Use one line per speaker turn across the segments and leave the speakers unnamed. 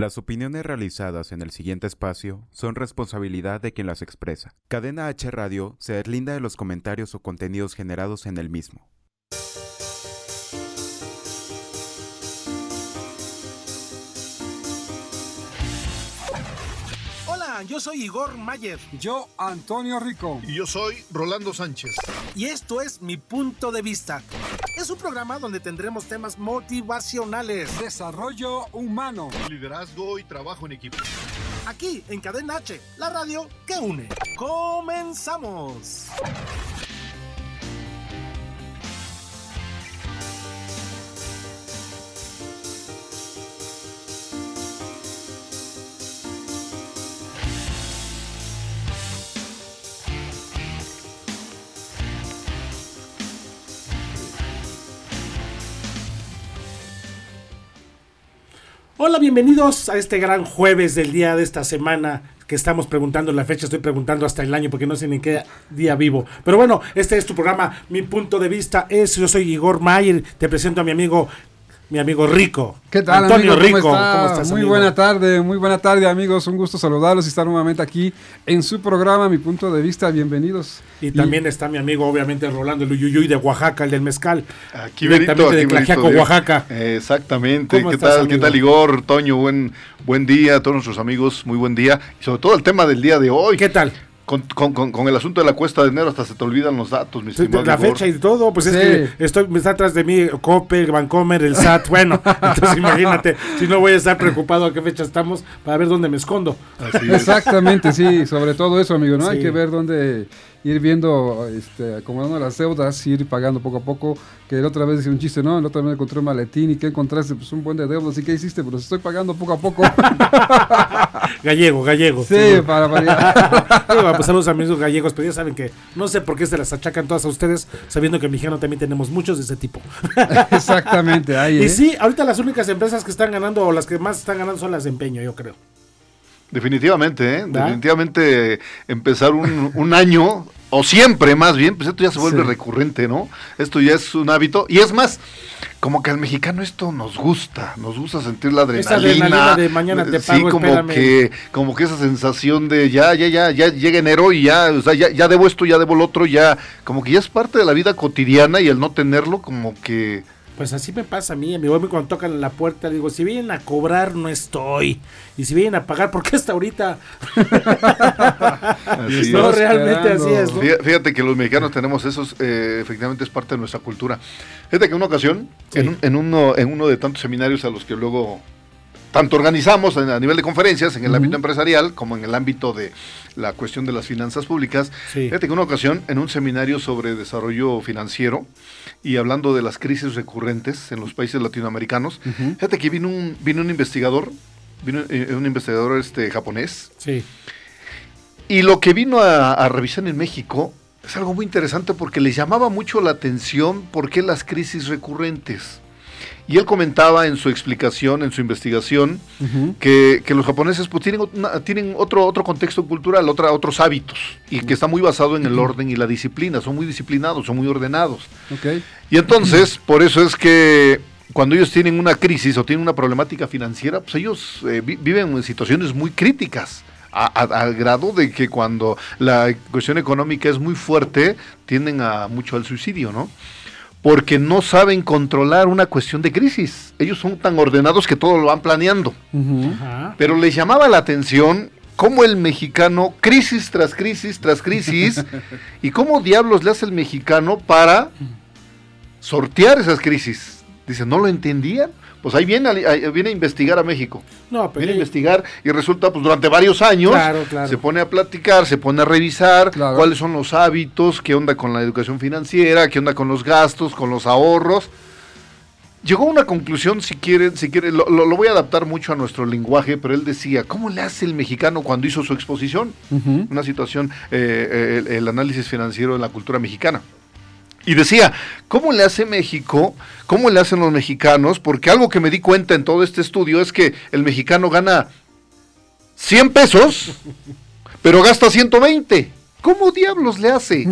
Las opiniones realizadas en el siguiente espacio son responsabilidad de quien las expresa. Cadena H Radio se deslinda de los comentarios o contenidos generados en el mismo.
Hola, yo soy Igor Mayer.
Yo, Antonio Rico.
Y yo soy Rolando Sánchez.
Y esto es Mi Punto de Vista. Es un programa donde tendremos temas motivacionales,
desarrollo humano,
liderazgo y trabajo en equipo.
Aquí en Cadena H, la radio que une. ¡Comenzamos! Hola, bienvenidos a este gran jueves del día de esta semana que estamos preguntando la fecha, estoy preguntando hasta el año porque no sé ni qué día vivo. Pero bueno, este es tu programa, mi punto de vista. Es, yo soy Igor Mayer, te presento a mi amigo mi amigo Rico.
¿Qué tal, Antonio Rico? ¿Cómo, estás, muy buena tarde, muy buena tarde, amigos. Un gusto saludarlos y estar nuevamente aquí en su programa, Mi Punto de Vista. Bienvenidos.
Y, también está mi amigo, obviamente, Rolando el Uyuyuy de Oaxaca, el del Mezcal.
Aquí directamente
de Tlaxiaco, Oaxaca.
Exactamente. ¿Qué tal, ¿Qué tal, Igor? Toño, buen, buen día a todos nuestros amigos, muy buen día. Y sobre todo el tema del día de hoy.
¿Qué tal?
Con, con, con, el asunto de la cuesta de enero hasta se te olvidan los datos, mi estimado.
La fecha y todo, pues es que estoy, me está atrás de mí Coppel, Bancomer, el SAT, bueno, entonces imagínate, si no voy a estar preocupado a qué fecha estamos para ver dónde me escondo.
Exactamente, sí, sobre todo eso, amigo, ¿no? Hay que ver dónde ir viendo, este, acomodando las deudas, ir pagando poco a poco. Que la otra vez decía un chiste, ¿no? La otra vez encontré un maletín y ¿qué encontraste? Pues un buen de deudas. ¿Y qué hiciste? Pues estoy pagando poco a poco.
gallego, gallego.
Sí, para
variar. pues saludos a mis amigos gallegos, pero ya saben que no sé por qué se las achacan todas a ustedes, sabiendo que en Mexicano también tenemos muchos de ese tipo.
Exactamente, ahí.
Y ¿eh? sí, ahorita las únicas empresas que están ganando o las que más están ganando son las de empeño, yo creo.
Definitivamente, ¿eh? definitivamente empezar un, un, año, o siempre más bien, pues esto ya se vuelve recurrente, ¿no? Esto ya es un hábito. Y es más, como que al mexicano esto nos gusta, nos gusta sentir la adrenalina. Esa
adrenalina de mañana te pago,
sí, como que, como que esa sensación de ya, ya, ya, ya llega enero y ya, o sea, ya, ya debo esto, ya debo lo otro, ya, como que ya es parte de la vida cotidiana y el no tenerlo como que
pues así me pasa a mí, a mi abuelo cuando tocan la puerta, digo, si vienen a cobrar no estoy, y si vienen a pagar, ¿por qué hasta ahorita? no, realmente así es.
Fíjate que los mexicanos tenemos eso, eh, efectivamente es parte de nuestra cultura. Fíjate que en una ocasión, en, uno, en uno de tantos seminarios a los que luego tanto organizamos a nivel de conferencias en el ámbito empresarial como en el ámbito de la cuestión de las finanzas públicas. Fíjate que una ocasión, en un seminario sobre desarrollo financiero y hablando de las crisis recurrentes en los países latinoamericanos, fíjate que vino un, vino un investigador, vino eh, un investigador este, japonés.
Sí.
Y lo que vino a, a revisar en México es algo muy interesante porque le llamaba mucho la atención por qué las crisis recurrentes. Y él comentaba en su explicación, en su investigación, que, los japoneses pues, tienen, tienen otro, otro contexto cultural, otra, otros hábitos, y que está muy basado en el orden y la disciplina. Son muy disciplinados, son muy ordenados. Y entonces, por eso es que cuando ellos tienen una crisis o tienen una problemática financiera, pues ellos eh, viven en situaciones muy críticas. al grado de que cuando la cuestión económica es muy fuerte, tienden a mucho al suicidio, ¿no? Porque no saben controlar una cuestión de crisis. Ellos son tan ordenados que todo lo van planeando. Pero les llamaba la atención cómo el mexicano, crisis tras crisis tras crisis, y cómo diablos le hace el mexicano para sortear esas crisis. Dice, ¿no lo entendían? Pues ahí viene, viene a investigar a México.
No,
viene a investigar y resulta, pues durante varios años se pone a platicar, se pone a revisar cuáles son los hábitos, qué onda con la educación financiera, qué onda con los gastos, con los ahorros. llegó a una conclusión, si quieren, si quieren lo, lo, voy a adaptar mucho a nuestro lenguaje, pero él decía, ¿cómo le hace el mexicano cuando hizo su exposición? Una situación, eh, el, análisis financiero de la cultura mexicana. Y decía, ¿cómo le hace México? ¿Cómo le hacen los mexicanos? Porque algo que me di cuenta en todo este estudio es que el mexicano gana 100 pesos, pero gasta 120. ¿Cómo diablos le hace?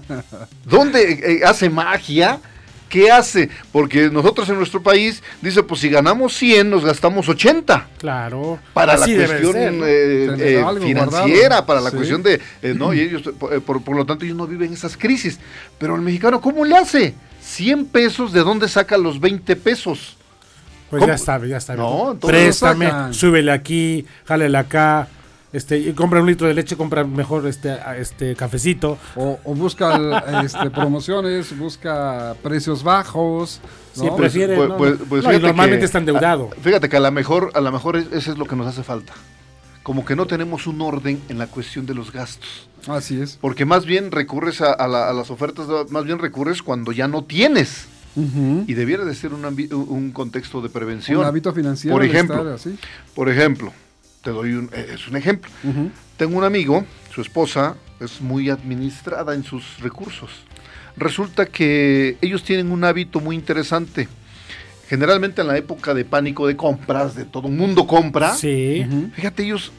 ¿Dónde eh, hace magia? ¿Qué hace? Porque nosotros en nuestro país, dice, pues si ganamos 100, nos gastamos 80.
Claro.
Para la cuestión eh, eh, financiera, para la cuestión de... no, y ellos, por, lo tanto, ellos no viven esas crisis. Pero el mexicano, ¿cómo le hace? 100 pesos, ¿de dónde saca los 20 pesos?
Pues ya está, ya está. No, Préstame, súbele aquí, jálele acá este, compra un litro de leche, compra mejor este, este cafecito.
O, busca este, promociones, busca precios bajos.
¿no? Sí, prefiere. Pues, pues, pues normalmente está endeudado.
fíjate que a lo mejor, a lo mejor eso es lo que nos hace falta. Como que no tenemos un orden en la cuestión de los gastos.
Así es.
Porque más bien recurres a, las ofertas, más bien recurres cuando ya no tienes. Y debiera de ser un, un, contexto de prevención. Un
hábito financiero.
Por ejemplo, por ejemplo, te doy un, eh, es un ejemplo. Tengo un amigo, su esposa es muy administrada en sus recursos. Resulta que ellos tienen un hábito muy interesante. Generalmente en la época de pánico de compras, de todo el mundo compra,
sí.
fíjate, ellos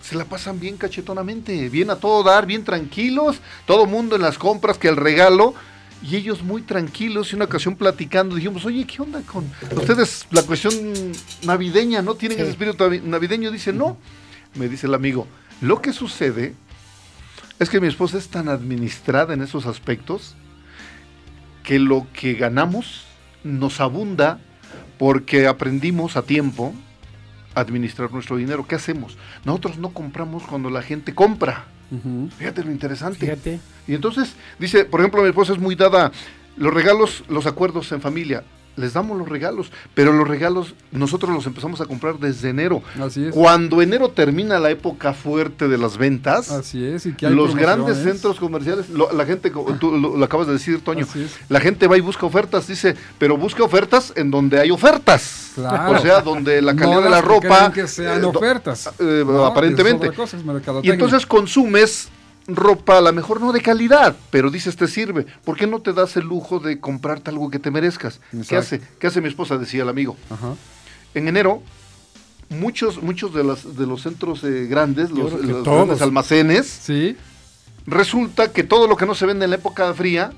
se la pasan bien cachetonamente, bien a todo dar, bien tranquilos, todo mundo en las compras, que el regalo, y ellos muy tranquilos y una ocasión platicando dijimos, oye, ¿qué onda con ustedes? La cuestión navideña, ¿no? ¿Tienen ese espíritu navideño? Dice, no. Me dice el amigo, lo que sucede es que mi esposa es tan administrada en esos aspectos que lo que ganamos nos abunda porque aprendimos a tiempo a administrar nuestro dinero. ¿Qué hacemos? Nosotros no compramos cuando la gente compra. Fíjate lo interesante.
Fíjate.
Y entonces, dice, por ejemplo, mi esposa es muy dada, los regalos, los acuerdos en familia. Les damos los regalos, pero los regalos nosotros los empezamos a comprar desde enero.
Así es.
Cuando enero termina la época fuerte de las ventas,
Así es, y
los grandes centros comerciales, la gente, tú lo, acabas de decir, Toño, la gente va y busca ofertas, dice, pero busca ofertas en donde hay ofertas. O sea, donde la calidad de la ropa.
Que sean eh, ofertas.
Eh, aparentemente. y entonces consumes ropa a lo mejor no de calidad, pero dices te sirve. ¿Por qué no te das el lujo de comprarte algo que te merezcas? ¿Qué hace? ¿Qué hace mi esposa? Decía el amigo. En enero, muchos, muchos de, las, de los centros eh, grandes, los, grandes almacenes,
¿Sí?
resulta que todo lo que no se vende en la época fría,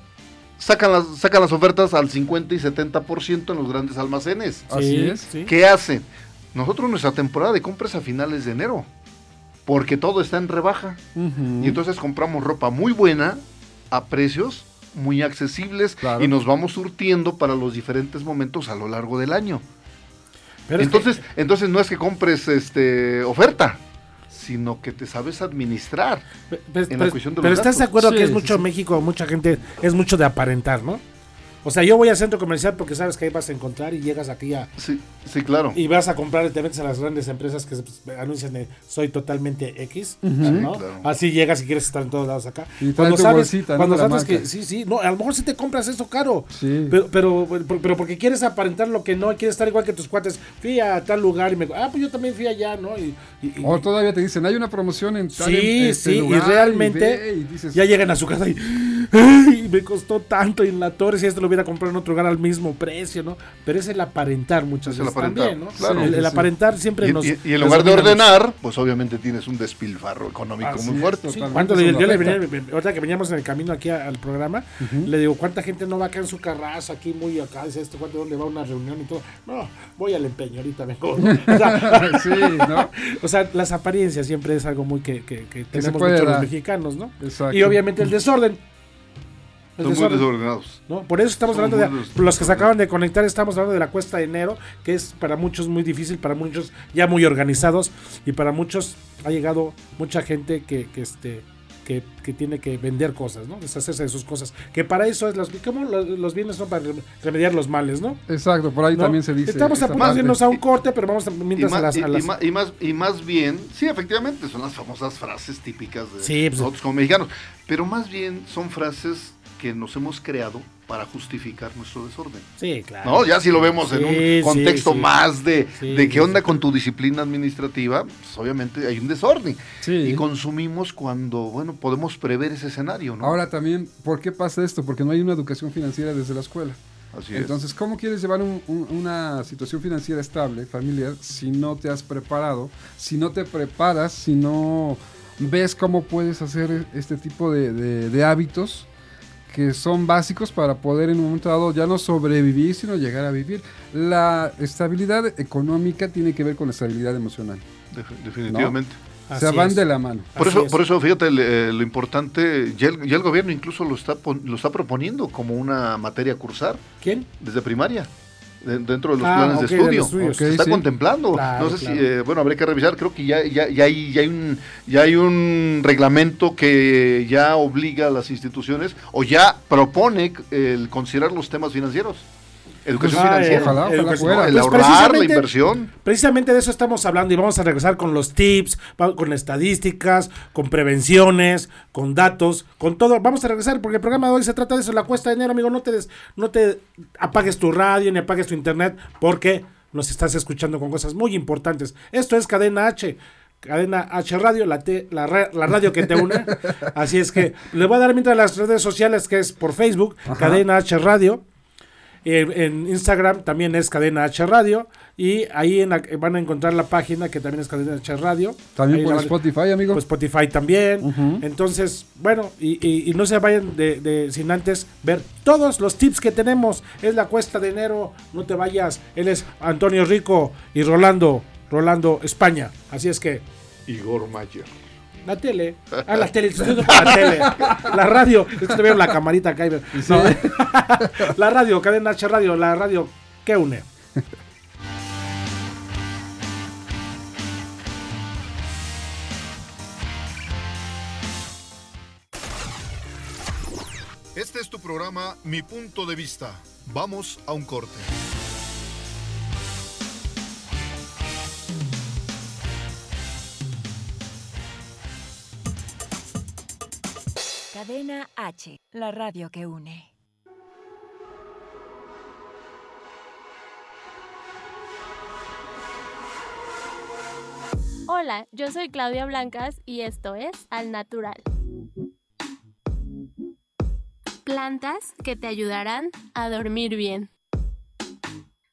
sacan las, sacan las ofertas al 50 y 70% en los grandes almacenes.
Así es.
¿Qué hacen? Nosotros nuestra temporada de compras a finales de enero porque todo está en rebaja. Y entonces compramos ropa muy buena a precios muy accesibles y nos vamos surtiendo para los diferentes momentos a lo largo del año. entonces, entonces no es que compres este oferta, sino que te sabes administrar
en la cuestión de Pero estás de acuerdo que es mucho México, mucha gente es mucho de aparentar, ¿no? O sea, yo voy al centro comercial porque sabes que ahí vas a encontrar y llegas aquí a...
Sí, sí, claro.
Y vas a comprar y te metes a las grandes empresas que pues, anuncian de soy totalmente X, ¿no? Así llegas y quieres estar en todos lados acá.
Y cuando sabes,
cuando sabes que sí, sí, no, a lo mejor sí te compras eso caro,
sí.
pero, pero, pero, porque quieres aparentar lo que no, quieres estar igual que tus cuates, fui a tal lugar y me... Ah, pues yo también fui allá, ¿no? Y,
o todavía te dicen, hay una promoción en
tal Sí, este sí, y realmente ya llegan a su casa y... ¡Ay, me costó tanto y en la torre si esto lo hubiera comprado en otro lugar al mismo precio, ¿no? Pero es el aparentar muchas veces también, ¿no? Claro, el, aparentar siempre
y,
nos...
Y, en lugar de ordenar, pues obviamente tienes un despilfarro económico muy fuerte.
Cuando yo le venía, ahorita que veníamos en el camino aquí al programa, le digo, ¿cuánta gente no va acá en su carraza, aquí muy acá, dice esto, ¿cuánto dónde va a una reunión y todo? No, voy al empeño, ahorita vengo. O sea, sí, ¿no? o sea, las apariencias siempre es algo muy que, que, que tenemos muchos los mexicanos, ¿no? Exacto. Y obviamente el desorden
son muy desordenados.
¿no? Por eso estamos hablando de. Los que se acaban de conectar, estamos hablando de la cuesta de enero, que es para muchos muy difícil, para muchos ya muy organizados, y para muchos ha llegado mucha gente que, que este. Que, que, tiene que vender cosas, ¿no? Deshacerse de sus cosas. Que para eso es los, como los, bienes son para remediar los males, ¿no?
Exacto, por ahí también se dice.
Estamos a punto de irnos a un corte, pero vamos a, mientras a las,
y, más, y, más, y más bien, sí, efectivamente, son las famosas frases típicas de
pues,
nosotros como mexicanos, pero más bien son frases que nos hemos creado para justificar nuestro desorden.
Sí, claro.
¿No? Ya si lo vemos en
Sí,
un contexto
sí, sí.
más de,
Sí,
de qué
sí,
onda
sí.
con tu disciplina administrativa, pues obviamente hay un desorden.
Sí.
Y consumimos cuando, bueno, podemos prever ese escenario, ¿no?
Ahora también, ¿por qué pasa esto? Porque no hay una educación financiera desde la escuela.
Así es.
Entonces, ¿cómo quieres llevar un- un- una situación financiera estable, familiar, si no te has preparado, si no te preparas, si no ves cómo puedes hacer este tipo de, de- de hábitos que son básicos para poder en un momento dado ya no sobrevivir, sino llegar a vivir? La estabilidad económica tiene que ver con la estabilidad emocional.
Def- definitivamente.
Así
van
es.
de la mano.
Por
Así
eso,
es.
por eso, fíjate, eh, lo importante, ya el, ya el gobierno incluso lo está, pon- lo está proponiendo como una materia a cursar
¿Quién?
desde primaria, dentro de los
Ah,
planes de estudio.
estudios.
Se está
sí.
contemplando.
Claro,
no sé
claro.
si, eh, bueno, habría que revisar, creo que ya, ya, ya, hay, ya, hay un, ya hay un reglamento que ya obliga a las instituciones o ya propone el considerar los temas financieros. Educación
Ah,
financiera.
ojalá, ojalá
educación.
fuera.
El
Pues
ahorrar, la
precisamente-
inversión.
Precisamente de eso estamos hablando y vamos a regresar con los tips, con estadísticas, con prevenciones, con datos, con todo. Vamos a regresar porque el programa de hoy se trata de eso, la cuesta de enero, amigo. No te, des- no te apagues tu radio ni apagues tu internet porque nos estás escuchando con cosas muy importantes. Esto es Cadena H. Cadena H Radio, la, te- la, ra- la radio que te une. Así es que le voy a dar mientras las redes sociales que es por Facebook, Cadena H Radio. Eh, en Instagram también es Cadena H Radio. Y ahí en la- van a encontrar la página que también es Cadena H Radio.
También
Ahí
por
van-
Spotify, amigo.
Por Spotify también. Entonces, bueno, y, y- y no se vayan de, de- sin antes ver todos los tips que tenemos. Es la cuesta de enero. No te vayas. Él es Antonio Rico y Rolando. Rolando España. Así es que
Igor Mayer.
La tele. Ah, la tele. la tele. La radio. Es que te veo la camarita acá. y la radio, cadena H Radio. La radio que une.
Este es tu programa Mi Punto de Vista. Vamos a un corte.
Cadena H, la radio que une.
Hola, yo soy Claudia Blancas y esto es Al Natural. Plantas que te ayudarán a dormir bien.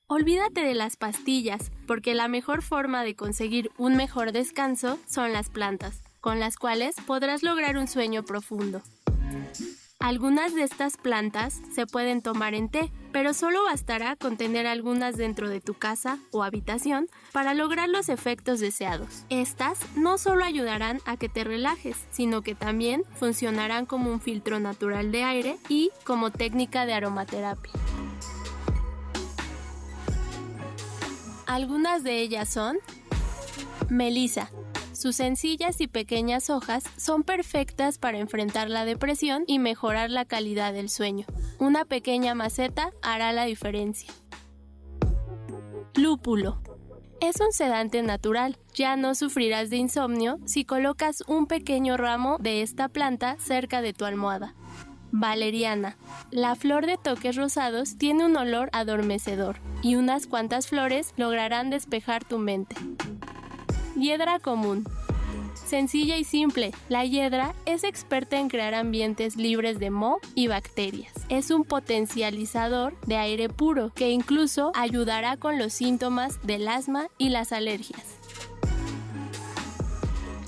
Olvídate de las pastillas, porque la mejor forma de conseguir un mejor descanso son las plantas, con las cuales podrás lograr un sueño profundo. Algunas de estas plantas se pueden tomar en té, pero solo bastará con tener algunas dentro de tu casa o habitación para lograr los efectos deseados. Estas no solo ayudarán a que te relajes, sino que también funcionarán como un filtro natural de aire y como técnica de aromaterapia. Algunas de ellas son Melisa. Sus sencillas y pequeñas hojas son perfectas para enfrentar la depresión y mejorar la calidad del sueño. Una pequeña maceta hará la diferencia. Lúpulo. Es un sedante natural. Ya no sufrirás de insomnio si colocas un pequeño ramo de esta planta cerca de tu almohada. Valeriana. La flor de toques rosados tiene un olor adormecedor y unas cuantas flores lograrán despejar tu mente. Hiedra común. Sencilla y simple, la hiedra es experta en crear ambientes libres de moho y bacterias. Es un potencializador de aire puro que incluso ayudará con los síntomas del asma y las alergias.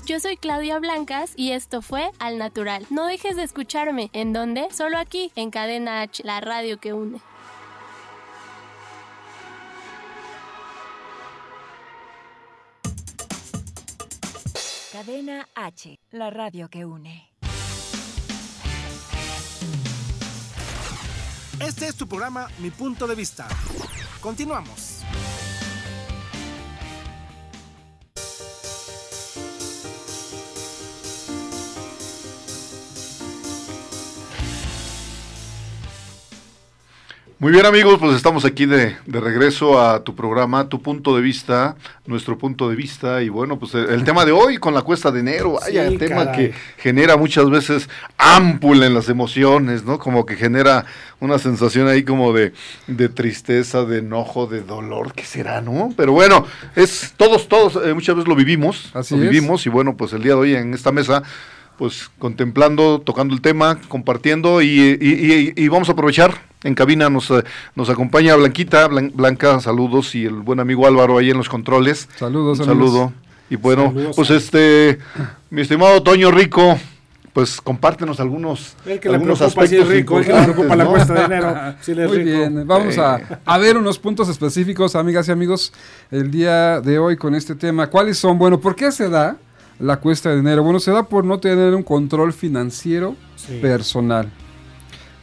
Yo soy Claudia Blancas y esto fue Al Natural. No dejes de escucharme. ¿En dónde? Solo aquí, en Cadena H, la radio que une.
Cadena H, la radio que une.
Este es tu programa Mi Punto de Vista. Continuamos.
Muy bien amigos, pues estamos aquí de, de, regreso a tu programa, tu punto de vista, nuestro punto de vista y bueno, pues el, el tema de hoy con la cuesta de enero, vaya,
Sí,
el tema
caray.
que genera muchas veces ámpula en las emociones, ¿no? Como que genera una sensación ahí como de, de tristeza, de enojo, de dolor, ¿qué será, no? Pero bueno, es todos, todos, eh, muchas veces lo vivimos,
Así
lo
es.
vivimos y bueno, pues el día de hoy en esta mesa pues contemplando, tocando el tema, compartiendo y, y- y- y vamos a aprovechar. En cabina nos, eh, nos acompaña Blanquita, Blan- Blanca, saludos y el buen amigo Álvaro ahí en los controles.
Saludos,
Un
amigos.
saludo. Y bueno,
Saludos,
pues este, mi estimado Toño Rico, pues compártenos algunos,
El que le
algunos
preocupa si es rico, el que le preocupa la cuesta de enero, si le es
Muy
rico.
bien, vamos a, a ver unos puntos específicos, amigas y amigos, el día de hoy con este tema. ¿Cuáles son? Bueno, ¿por qué se da la cuesta de dinero? Bueno, se da por no tener un control financiero
Sí.
personal.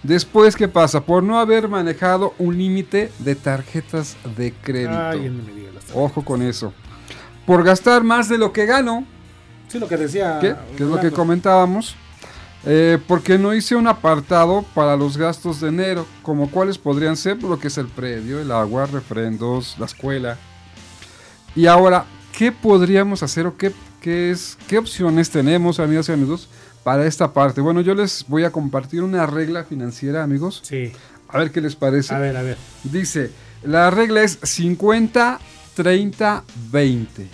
Después, ¿qué pasa? Por no haber manejado un límite de tarjetas de crédito.
Ay, no me digas las-
Ojo con eso. Por gastar más de lo que gano,
Sí, lo que decía.
¿qué? que es lo que comentábamos. Eh, porque no hice un apartado para los gastos de enero, como cuáles podrían ser lo que es el predio, el agua, refrendos, la escuela. Y ahora, ¿qué podríamos hacer o qué, qué es, qué opciones tenemos, amigas y amigos, para esta parte? Bueno, yo les voy a compartir una regla financiera, amigos.
Sí,
A ver qué les parece.
a ver, a ver.
Dice, la regla es 50, 30, 20.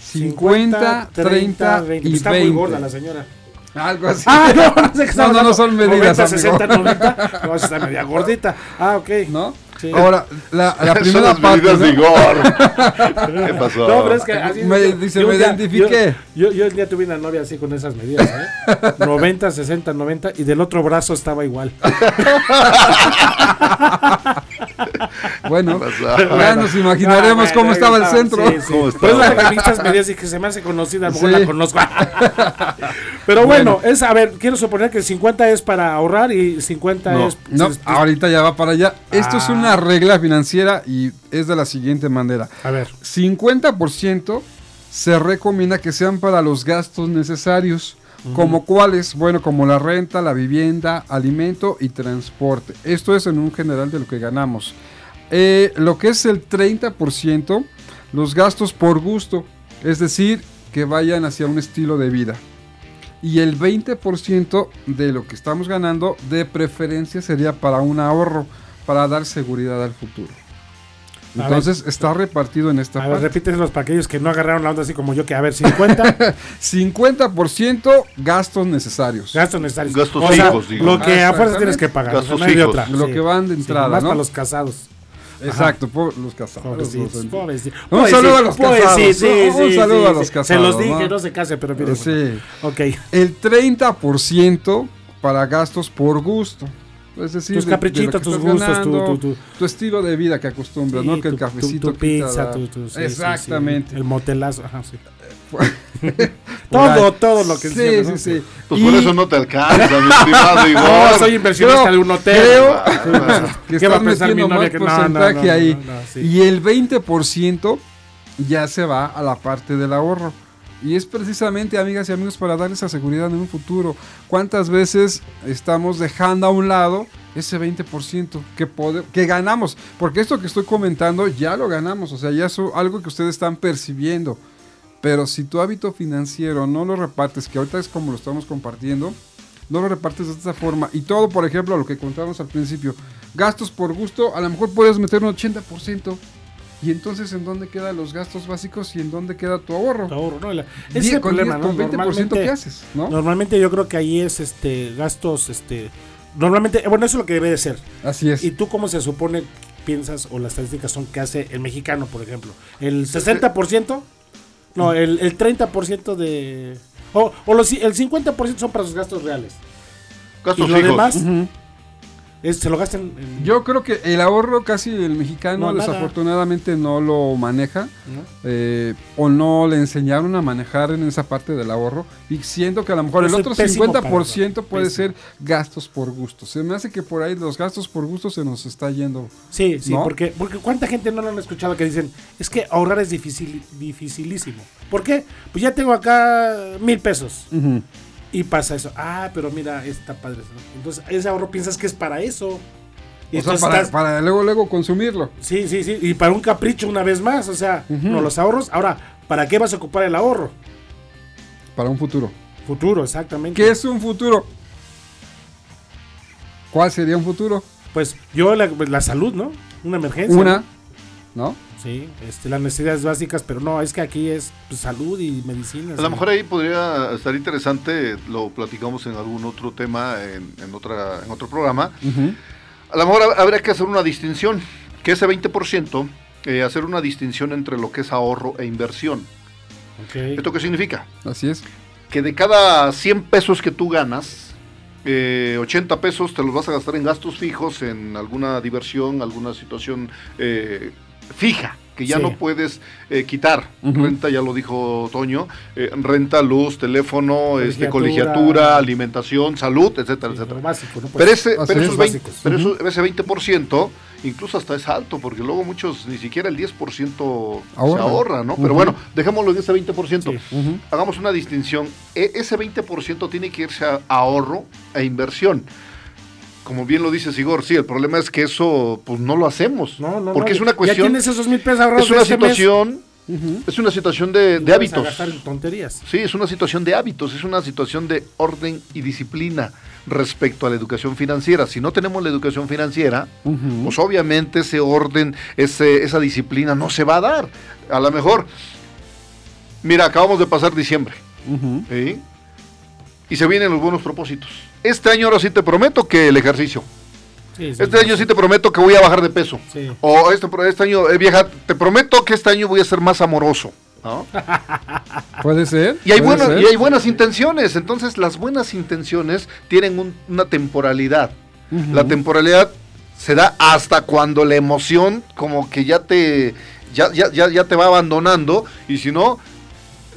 50, 30,
20.
y
Está
20.
muy gorda la señora.
Algo así.
Ah, no, no sé
No, no, no son medidas,
90,
amigo.
60, 90. No, está media gordita. Ah, ok.
¿No?
Sí.
Ahora, la, la
Son
primera
las
parte.
medidas de
¿no?
Igor. ¿Qué pasó?
No, pero es que así.
Me-
yo-
dice,
yo
me
día-
identifiqué.
Yo, yo, yo el día tuve una novia así con esas medidas, ¿eh? 90, 60, 90 y del otro brazo estaba igual.
Bueno, ya nos imaginaremos
Ah,
cómo
bueno,
estaba el centro.
Sí, sí.
¿Cómo
Pues
estaba?
la que vi estas medidas y que se me hace conocida, a lo mejor
Sí.
la conozco. Pero bueno, es, a ver, quiero suponer que 50 es para ahorrar y 50
No,
es...
No,
es- es-
ahorita ya va para allá. Esto es
Ah.
Una regla financiera y es de la siguiente manera.
A ver,
50% se recomienda que sean para los gastos necesarios, como cuáles, bueno, como la renta, la vivienda, alimento y transporte. Esto es en un general de lo que ganamos. Eh, lo que es el 30%, los gastos por gusto, es decir, que vayan hacia un estilo de vida. Y el 20% de lo que estamos ganando, de preferencia, sería para un ahorro, para dar seguridad al futuro. Entonces está repartido en esta
a ver,
parte.
repíteselos para aquellos que no agarraron la onda así como yo, que a ver, 50
50% gastos necesarios.
gastos necesarios.
Gastos
o sea,
fijos, digo.
lo que
Ah,
a fuerza tienes que pagar.
Gastos
o sea, no hay de otra.
Lo que van de
Sí,
entrada,
más
¿no?
para los casados.
Exacto, por los casados.
Pobrecitos,
los-
pobrecitos.
Un saludo a los casados,
sí.
Un
sí,
saludo
sí,
a los
sí.
casados,
Se los dije,
¿no?
no se case, pero mire.
Sí.
Ok.
El 30% para gastos por gusto. Es decir,
Tus
de- de
caprichitos,
que
tus gustos,
ganando,
tu- tu-
tu estilo de vida que acostumbras,
Sí,
¿no? Que el
tu-
cafecito
tu, tu pizza,
la-
tu, tu- sí, sí, sí.
Exactamente.
El motelazo, ajá, sí. Todo,
ahí.
todo lo que
Sí,
siempre,
sí,
¿no?
sí.
Pues
Y
por eso no te alcanza, mi estimado Igor.
No, soy inversionista
Creo-
de un hotel.
creo
Ah,
que
¿Qué va a pensar mi
metiendo
novia
más
que no, no, no,
porcentaje
no,
ahí.
no, no, sí.
Y el 20% ya se va a la parte del ahorro. Y es precisamente, amigas y amigos, para darles esa seguridad en un futuro. ¿Cuántas veces estamos dejando a un lado ese 20% que, que ganamos? Porque esto que estoy comentando ya lo ganamos, o sea, ya es algo que ustedes están percibiendo. Pero si tu hábito financiero no lo repartes, que ahorita es como lo estamos compartiendo, no lo repartes de esta forma. Y todo, por ejemplo, lo que contábamos al principio, gastos por gusto, a lo mejor puedes meter un 80%. Y entonces, ¿en dónde quedan los gastos básicos y en dónde queda tu ahorro?
Tu ahorro, ¿no? La- Ese es el
con
problema,
10,
¿no?
con 20%
Normalmente-
¿qué haces? ¿no?
Normalmente yo creo que ahí es este gastos, este. Normalmente, eh, bueno, eso es lo que debe de ser.
Así es.
¿Y tú cómo se supone, piensas, o las estadísticas son que hace el mexicano, por ejemplo? ¿El 60%? No, el, el 30% de... O, o los, el 50% son para sus gastos reales.
Gastos
y lo
fijos.
demás
Ujú.
Es- se lo gastan en...
Yo creo que el ahorro casi el mexicano
No, nada.
desafortunadamente no lo maneja
¿no?
eh, o no le enseñaron a manejar en esa parte del ahorro y siento que a lo mejor el otro
pésimo
50%
para-
puede
pésimo.
ser gastos por gusto. Se me hace que por ahí los gastos por gusto se nos está yendo.
Sí, sí,
¿No?
porque, porque cuánta gente no lo han escuchado que dicen, es que ahorrar es difícil, dificilísimo. ¿Por qué? Pues ya tengo acá mil pesos. Y pasa eso. Ah, pero mira, está padre. Entonces, ese ahorro piensas que es para eso. Y
o sea, para,
estás-
para luego, luego consumirlo.
Sí, sí, sí. Y para un capricho una vez más. O sea, no los ahorros. Ahora, ¿para qué vas a ocupar el ahorro?
Para un futuro.
Futuro, exactamente.
¿Qué es un futuro? ¿Cuál sería un futuro?
Pues yo, la, la salud, ¿no? Una emergencia.
Una, ¿no?
Sí, este, las necesidades básicas, pero no, es que aquí es pues, salud y medicinas.
A lo mejor ahí podría estar interesante, lo platicamos en algún otro tema, en, en otra, en otro programa. A lo mejor hab- habría que hacer una distinción, que ese 20%, eh, hacer una distinción entre lo que es ahorro e inversión. ¿Esto qué significa?
Así es.
Que de cada 100 pesos que tú ganas, eh, 80 pesos te los vas a gastar en gastos fijos, en alguna diversión, alguna situación eh, fija que ya
Sí.
no puedes eh, quitar. Renta, ya lo dijo Toño, eh, renta, luz, teléfono, este,
Colegiatura.
colegiatura, alimentación, salud, etcétera,
Sí,
etcétera.
básico, ¿no? Pues,
Pero ese, pero
es,
esos 20
básicos.
pero
Ujú.
eso- ese 20%, incluso hasta es alto, porque luego muchos ni siquiera el 10% se
Ahorra.
ahorra, ¿no? Pero bueno, dejémoslo en ese 20%.
Sí.
Hagamos una distinción. E- ese 20% tiene que irse a ahorro e inversión. Como bien lo dice Sigor, sí, el problema es que eso pues no lo hacemos.
no, no,
porque
no,
es una
Ya
cuestión,
tienes esos mil pesos ahorrados
es una
este mes,
situación, es una situación de, de
a
hábitos.
en tonterías.
Sí, es una situación de hábitos, es una situación de orden y disciplina respecto a la educación financiera. Si no tenemos la educación financiera, pues obviamente ese orden, ese, esa disciplina no se va a dar. A lo mejor, mira, acabamos de pasar diciembre. ¿sí? Y se vienen los buenos propósitos. Este año ahora sí te prometo que el ejercicio.
Sí, sí,
Este año sí te prometo que voy a bajar de peso.
Sí.
O este, este año, eh, vieja, te prometo que este año voy a ser más amoroso. ¿no?
Puede ser.
Y hay,
puede
buenas,
ser.
y hay buenas intenciones. Entonces, las buenas intenciones tienen un- una temporalidad.
Ujú.
La temporalidad se da hasta cuando la emoción como que ya te, ya, ya, ya, ya te va abandonando. Y si no,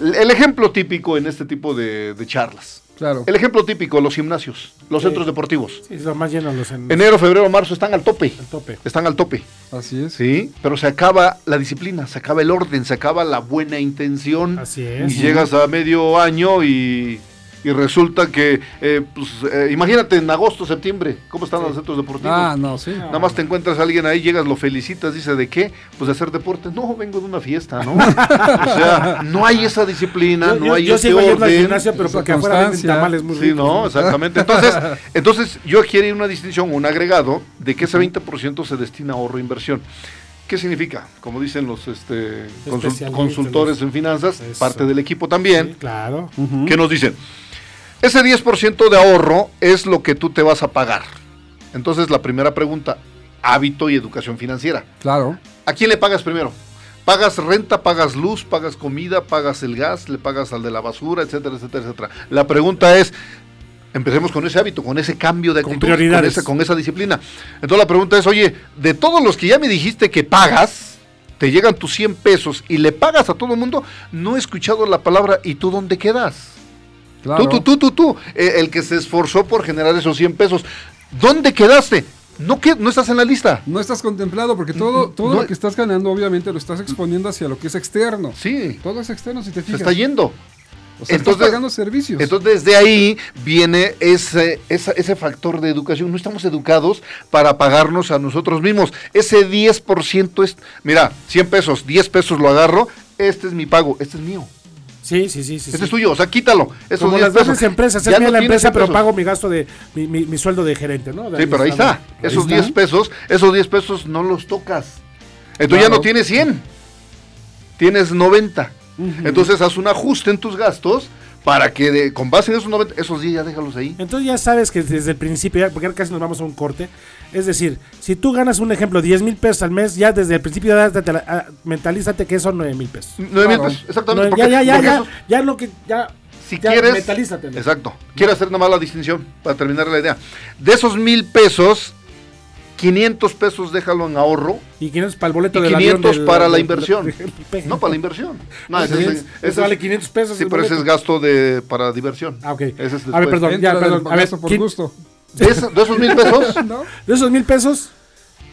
el el ejemplo típico en este tipo de, de charlas.
Claro.
El ejemplo típico, los gimnasios, los
Sí.
centros deportivos.
Sí, lo más lleno los en
Enero, febrero, marzo están al tope.
al tope.
Están al tope.
Así es.
Sí, pero se acaba la disciplina, se acaba el orden, se acaba la buena intención.
Así
Y
es.
llegas a medio año y, y resulta que, eh, pues, eh, imagínate en agosto, septiembre, ¿cómo están
Sí.
los centros deportivos?
Ah, no, sí.
Nada más te encuentras a alguien ahí, llegas, lo felicitas, dice, ¿de qué? Pues de hacer deporte. No, vengo de una fiesta, ¿no? o sea, no hay esa disciplina,
Yo,
no
yo-
hay
yo
ese
sigo yendo al
orden.
gimnasio, pero
Esa
porque afuera tamales muy
Sí, no, exactamente. Entonces, entonces yo quiero una distinción, un agregado de que ese 20% se destina a ahorro e inversión. ¿Qué significa? Como dicen los este, consultores en finanzas,
Eso.
parte del equipo también,
Sí, claro.
Que nos dicen, ese 10% de ahorro es lo que tú te vas a pagar. Entonces, la primera pregunta, hábito y educación financiera.
Claro.
¿A quién le pagas primero? Pagas renta, pagas luz, pagas comida, pagas el gas, le pagas al de la basura, etcétera, etcétera, etcétera. La pregunta es, empecemos con ese hábito, con ese cambio de
Con
actitud,
prioridades.
esa, con esa disciplina. Entonces la pregunta es, oye, de todos los que ya me dijiste que pagas, te llegan tus 100 pesos y le pagas a todo el mundo, no he escuchado la palabra ¿y tú dónde quedas?
Claro.
Tú, tú, tú, tú, tú, eh, el que se esforzó por generar esos 100 pesos. ¿Dónde quedaste? No, que, no estás en la lista.
No estás contemplado porque todo, todo
No-
lo que estás ganando obviamente lo estás exponiendo hacia lo que es externo.
Sí,
Todo es externo si te
se
fijas.
está yendo.
O sea,
Entonces-
estás pagando servicios.
Entonces desde ahí viene ese, esa- ese factor de educación. No estamos educados para pagarnos a nosotros mismos. Ese 10% es, mira, 100 pesos, 10 pesos lo agarro, este es mi pago, este es mío,
Sí, sí, sí. sí,
este
sí.
es tuyo, o sea, quítalo. Esos
Como
10
las
pesos.
grandes empresas, es mía
no
la empresa,
100
pero pago mi gasto de mi, mi- mi sueldo de gerente, ¿no? De
Sí, pero ahí está.
Ahí
Esos
está.
10 pesos, esos 10 pesos no los tocas. Entonces ya no tienes 100, tienes 90.
Ujú.
Entonces haz un ajuste en tus gastos para que de- con base en esos 90, esos 10 ya déjalos ahí.
Entonces ya sabes que desde el principio, ya- porque ahora casi nos vamos a un corte, es decir, si tú ganas un ejemplo 10 mil pesos al mes, ya desde el principio ya te- ah, mentalízate que son 9 mil pesos.
9 mil pesos, exactamente.
No,
porque-
ya, ya, ya,
porque
ya,
esos-
ya lo que, ya,
si
ya
quieres.
mentalízate.
Exacto. Quiero hacer nomás la distinción para terminar la idea. De esos mil pesos, 500 pesos déjalo en ahorro.
Y 500 para el boleto
Y
del
500
avión del-
para la inversión.
del-
No para la inversión. No,
Ese, es-
es-
ese
ese
vale
es-
500 pesos.
Sí, pero ese es gasto de para diversión.
Ah, ok.
Ese es
a ver, perdón, ya, perdón. A ver,
por
¿quién-
gusto.
De, esa- de esos mil pesos,
¿No?
de esos mil pesos,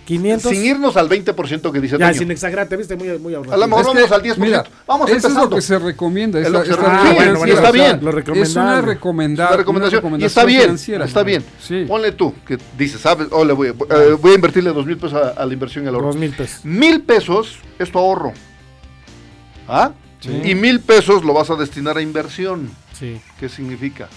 500.
Sin irnos al 20% que dice
Ya,
Toño.
sin exagerarte, viste, muy, muy ahorrado.
A lo mejor
Es
vamos
que,
al 10%.
mira,
vamos
eso es lo que se recomienda.
Es.
Ah, bueno, bueno,
está
o sea,
bien.
Lo
Es una recomendada.
Una recomendación.
una
y está bien,
financiera.
está bien.
Sí.
Ponle tú, que dices, ¿sabes? Oh, le voy, eh, voy a invertirle dos mil pesos a, a la inversión y al ahorro.
Dos mil pesos.
Mil pesos es tu ahorro. ¿Ah? Y mil pesos lo vas a destinar a inversión.
Sí.
¿Qué significa?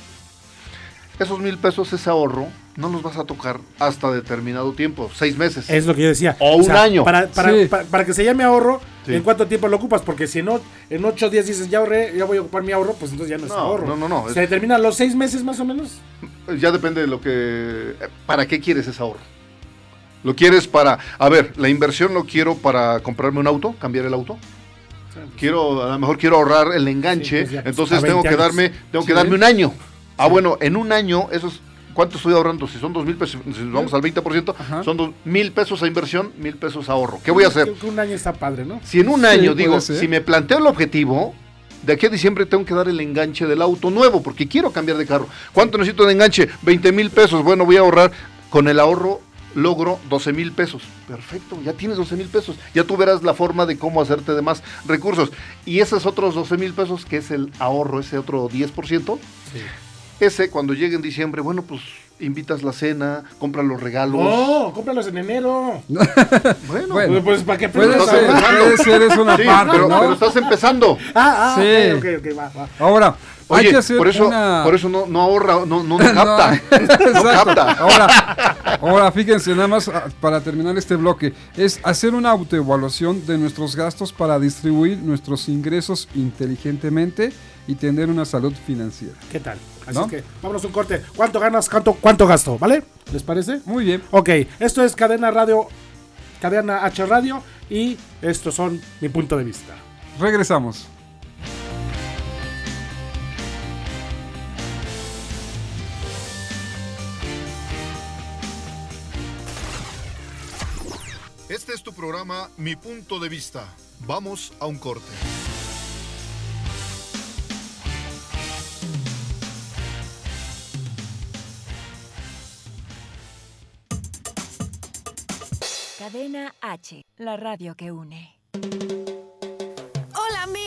Esos mil pesos, ese ahorro, no los vas a tocar hasta determinado tiempo, seis meses.
Es lo que yo decía.
O un año.
Para, para,
Sí.
para, para que se llame ahorro,
Sí.
¿en cuánto tiempo lo ocupas? Porque si no, en ocho días dices, ya ahorré, ya voy a ocupar mi ahorro, pues entonces ya no es
No,
ahorro.
no, no, no,
¿Se
es-
determina los seis meses más o menos?
Ya depende de lo que... ¿Para qué quieres ese ahorro? ¿Lo quieres para... A ver, la inversión lo quiero para comprarme un auto, cambiar el auto? Quiero, a lo mejor quiero ahorrar el enganche,
Sí, pues ya, pues,
entonces tengo
20
que darme, tengo
Sí.
que darme un año. Ah, bueno, en un año, esos, ¿cuánto estoy ahorrando? Si son dos mil pesos, si vamos al 20%,
Ajá.
son dos mil pesos a inversión, mil pesos a ahorro. ¿Qué voy a hacer?
Creo que un año está padre, ¿no?
Si en un
Sí,
año, digo, si me planteo el objetivo, de aquí a diciembre tengo que dar el enganche del auto nuevo, porque quiero cambiar de carro. ¿Cuánto necesito de enganche? 20 mil pesos. Bueno, voy a ahorrar con el ahorro. Logro 12 mil pesos. Perfecto, ya tienes 12 mil pesos. Ya tú verás la forma de cómo hacerte de más recursos. Y esos otros 12 mil pesos, que es el ahorro, ese otro 10%, ese cuando llegue en diciembre, bueno, pues invitas la cena, compras los regalos.
No, cómpralos en enero.
Bueno,
Bueno,
Pues, pues, ¿para qué
Puede ser, puede ser, es una
sí,
parte,
pero,
¿no?
pero estás empezando.
Ah, ah,
Sí.
ok, ok, ok, va, va.
Ahora, hay
Oye,
que hacer
por eso,
una...
por eso no, no ahorra, no, no, no capta. no,
Exacto.
capta.
Ahora, ahora, fíjense, nada más ah, para terminar este bloque, es hacer una autoevaluación de nuestros gastos para distribuir nuestros ingresos inteligentemente y tener una salud financiera.
¿Qué tal? Así
¿No?
es que vámonos un corte. ¿Cuánto ganas? ¿Cuánto, cuánto gasto? ¿Vale? ¿Les parece?
Muy bien.
Ok, esto es Cadena Radio, Cadena H Radio y estos son mi punto de vista.
Regresamos.
Este es tu programa Mi punto de vista. Vamos a un corte.
Cadena H, la radio que une.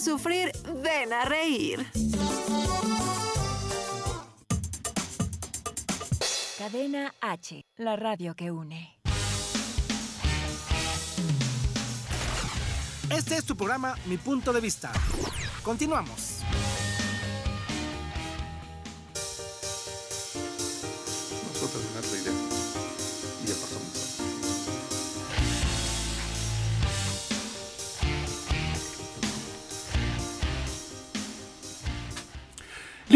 sufrir, ven a reír.
Cadena H, la radio que une.
Este es tu programa Mi punto de vista. Continuamos.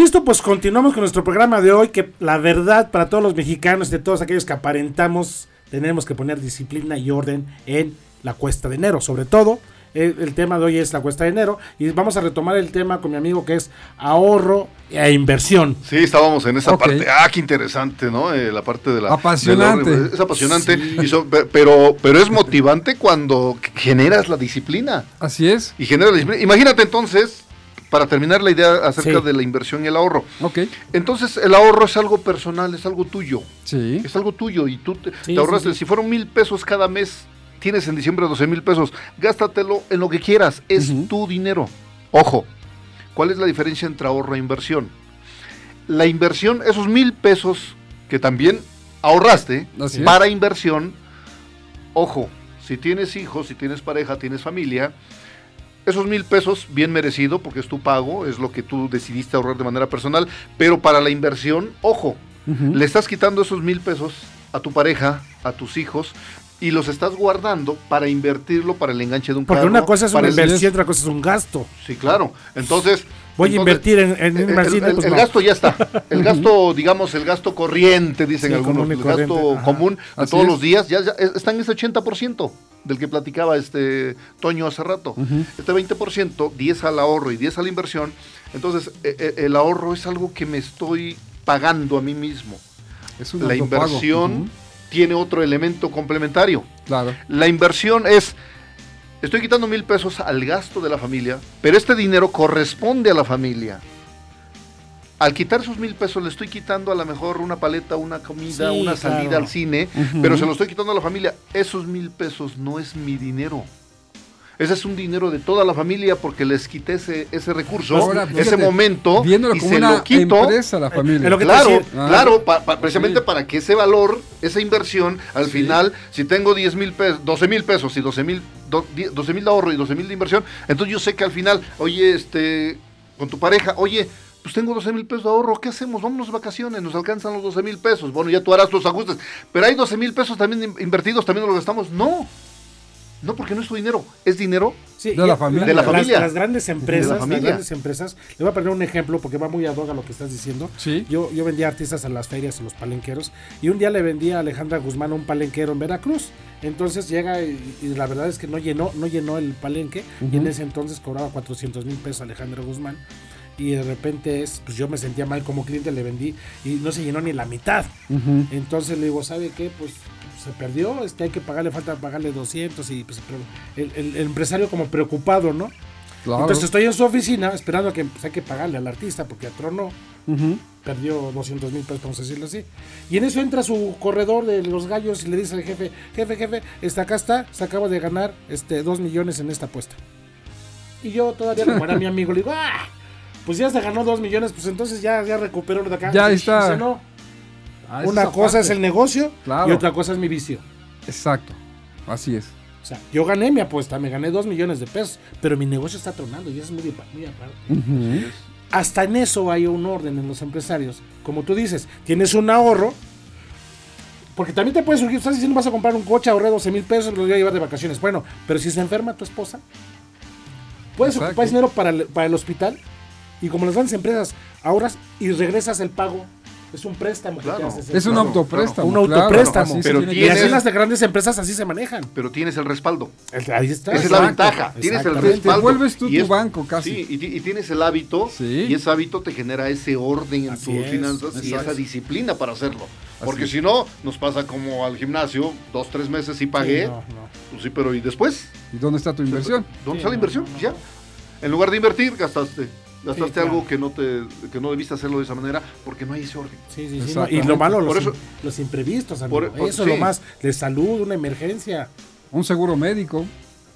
Listo, pues continuamos con nuestro programa de hoy, que la verdad para todos los mexicanos, de todos aquellos que aparentamos, tenemos que poner disciplina y orden en la cuesta de enero, sobre todo. El, el tema de hoy es la cuesta de enero y vamos a retomar el tema con mi amigo que es ahorro e inversión.
Sí, estábamos en esa parte. Ah, qué interesante, ¿no? Eh, la parte de la.
Apasionante.
de la- es apasionante. y so- pe- pero, pero es motivante cuando generas la disciplina.
Así es.
Y generas la disciplina. Imagínate entonces, para terminar la idea acerca
Sí.
de la inversión y el ahorro.
Ok.
Entonces, el ahorro es algo personal, es algo tuyo.
Sí.
Es algo tuyo y tú te,
Sí,
te ahorraste. Si fueron mil pesos cada mes, tienes en diciembre 12 mil pesos, gástatelo en lo que quieras. Es tu dinero. Ojo, ¿cuál es la diferencia entre ahorro e inversión? La inversión, esos mil pesos que también ahorraste
Así es.
para inversión, ojo, si tienes hijos, si tienes pareja, tienes familia, esos mil pesos, bien merecido, porque es tu pago, es lo que tú decidiste ahorrar de manera personal, pero para la inversión, ojo, le estás quitando esos mil pesos a tu pareja, a tus hijos, y los estás guardando para invertirlo para el enganche de un
Porque
carro.
una cosa es una inversión, otra cosa es un gasto.
Sí, claro. Entonces.
Voy a invertir en, en
el, el-
pues no.
gasto ya está. El gasto, digamos, el gasto corriente, dicen
Sí,
algunos. El gasto
ajá.
común de todos
es.
los días ya, ya está en ese 80% del que platicaba este Toño hace rato. Este 20%, 10 al ahorro y 10 a la inversión. Entonces, eh, eh, el ahorro es algo que me estoy pagando a mí mismo.
Es un
La inversión tiene otro elemento complementario.
Claro.
La inversión es, estoy quitando mil pesos al gasto de la familia, pero este dinero corresponde a la familia. Al quitar esos mil pesos le estoy quitando a lo mejor una paleta, una comida,
Sí,
una salida al cine, pero se lo estoy quitando a la familia. Esos mil pesos no es mi dinero. Ese es un dinero de toda la familia porque les quité ese, ese recurso,
Ahora,
ese momento,
Viéndolo
y
como
se
una
lo quito.
empresa la familia.
lo que
Claro.
Ah.
claro, pa- pa- precisamente
Sí.
para que ese valor, esa inversión, al
Sí.
final, si tengo 10 mil pesos, 12 mil pesos y 12 mil 12 mil de ahorro y 12 mil de inversión, entonces yo sé que al final, oye, este, con tu pareja, oye, pues tengo 12 mil pesos de ahorro, ¿qué hacemos? Vámonos de vacaciones, nos alcanzan los 12 mil pesos. Bueno, ya tú harás tus ajustes, pero hay 12 mil pesos también in- invertidos, también nos lo gastamos. No, no, porque no es tu dinero, es dinero
Sí,
De
y-
la familia.
De la
las-
familia.
Las, grandes empresas,
la
las grandes empresas, le voy a poner un ejemplo porque va muy ad hoc a lo que estás diciendo.
Sí.
Yo, yo vendía artistas a las ferias, a los palenqueros, y un día le vendí a Alejandra Guzmán un palenquero en Veracruz. Entonces llega y, y la verdad es que no llenó, no llenó el palenque, y en ese entonces cobraba 400 mil pesos Alejandra Guzmán. Y de repente es, pues yo me sentía mal como cliente, le vendí y no se llenó ni la mitad. Entonces le digo, ¿sabe qué? Pues se perdió, este hay que pagarle, falta pagarle 200 y pues el, el- el empresario como preocupado, ¿no?
Claro.
Entonces estoy en su oficina esperando a que pues, hay que pagarle al artista porque atronó,
Ujú.
perdió 200 mil pesos, vamos a decirlo así. Y en eso entra su corredor de los gallos y le dice al jefe, jefe, jefe, este, acá está, se acaba de ganar este 2 millones en esta apuesta. Y yo todavía como era mi amigo, le digo, ah, pues ya se ganó 2 millones, pues entonces ya, ya recuperó lo de acá.
Ya está.
dice, no,
Ah,
una cosa es el negocio
Claro.
y otra cosa es mi vicio.
Exacto. Así es.
O sea, yo gané mi apuesta, me gané 2 millones de pesos, pero mi negocio está tronando y eso es muy, muy aparte. Hasta en eso hay un orden en los empresarios. Como tú dices, tienes un ahorro. Porque también te puede surgir, estás diciendo vas a comprar un coche, ahorré 12 mil pesos, lo voy a llevar de vacaciones. Bueno, pero si se enferma tu esposa, puedes
Exacto.
ocupar ese dinero para el, para el hospital y como las grandes empresas ahorras y regresas el pago. Es un préstamo. que te haces.
Es un
Claro,
autopréstamo.
Un
claro,
autopréstamo.
así se
Pero
tiene que
Y así
tienes-
las de grandes empresas así se manejan.
pero tienes el respaldo.
Ahí está.
Esa es la ventaja. Tienes el respaldo.
Te vuelves tú
Y
tu
es-
banco casi.
Sí, y, y tienes el hábito.
Sí.
Y ese hábito te genera ese orden en
Así
tus
es,
finanzas y esa disciplina para hacerlo. Porque si no, nos pasa como al gimnasio, dos, tres meses y pagué.
Sí, no, no.
Pues sí, pero ¿y después?
¿Y dónde está tu inversión?
¿Dónde
Sí,
está la inversión?
no, no.
Ya. En lugar de invertir, gastaste. Gastaste
claro.
algo que no te que no debiste hacerlo de esa manera porque no hay ese orden.
Sí, sí, sí. no, Y lo malo, los,
Por eso-
im- los imprevistos, amigo.
Por- por-
eso es lo
sí.
más de salud, una emergencia.
Un seguro médico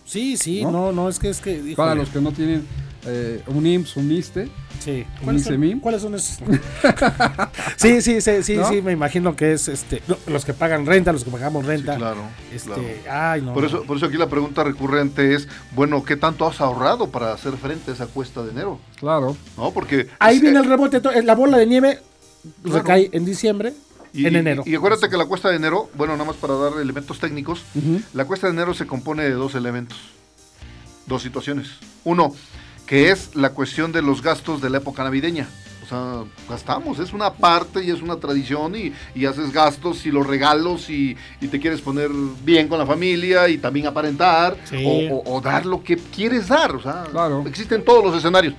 Sí, sí,
¿No?
no, no, es que es que. híjole.
para los que no tienen eh, un IMSS, un ISTE.
Sí.
un
¿Cuáles son,
INSEMIM.
¿Cuáles son esos? sí, sí, sí, sí,
¿No?
sí, me imagino que es este no, los que pagan renta, los que pagamos renta.
claro.
Este, ay, no.
Por
no.
eso, por eso aquí la pregunta recurrente es, bueno, ¿qué tanto has ahorrado para hacer frente a esa cuesta de enero?
Claro.
¿No? Porque
Ahí
es-
viene
eh,
el rebote, to- la bola de nieve
Claro.
recae en diciembre,
y,
en enero.
Y, acuérdate que la cuesta de enero, bueno, nada más para dar elementos técnicos, la cuesta de enero se compone de dos elementos, dos situaciones. Uno, que es la cuestión de los gastos de la época navideña. O sea, gastamos, es una parte y es una tradición y, y haces gastos y los regalos y, y te quieres poner bien con la familia y también aparentar
Sí.
o, o- o dar lo que quieres dar. O sea,
Claro.
existen todos los escenarios.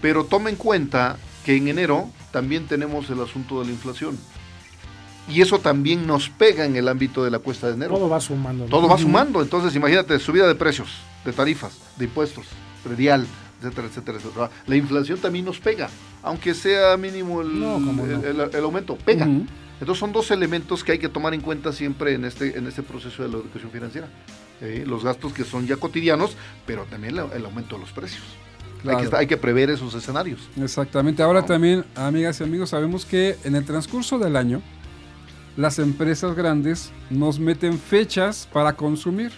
Pero toma en cuenta que en enero también tenemos el asunto de la inflación. Y eso también nos pega en el ámbito de la cuesta de enero.
todo va sumando. ¿no?
Todo va sumando, entonces imagínate, subida de precios, de tarifas, de impuestos, predial, etcétera, etcétera, etcétera. La inflación también nos pega, aunque sea mínimo el,
No, cómo no.
el- el- el aumento, pega. Entonces son dos elementos que hay que tomar en cuenta siempre en este, en este proceso de la educación financiera. ¿eh? Los gastos que son ya cotidianos, pero también el aumento de los precios. Hay, que, hay que prever esos escenarios.
Exactamente. Ahora
No.
también, amigas y amigos, sabemos que en el transcurso del año, las empresas grandes nos meten fechas para consumir.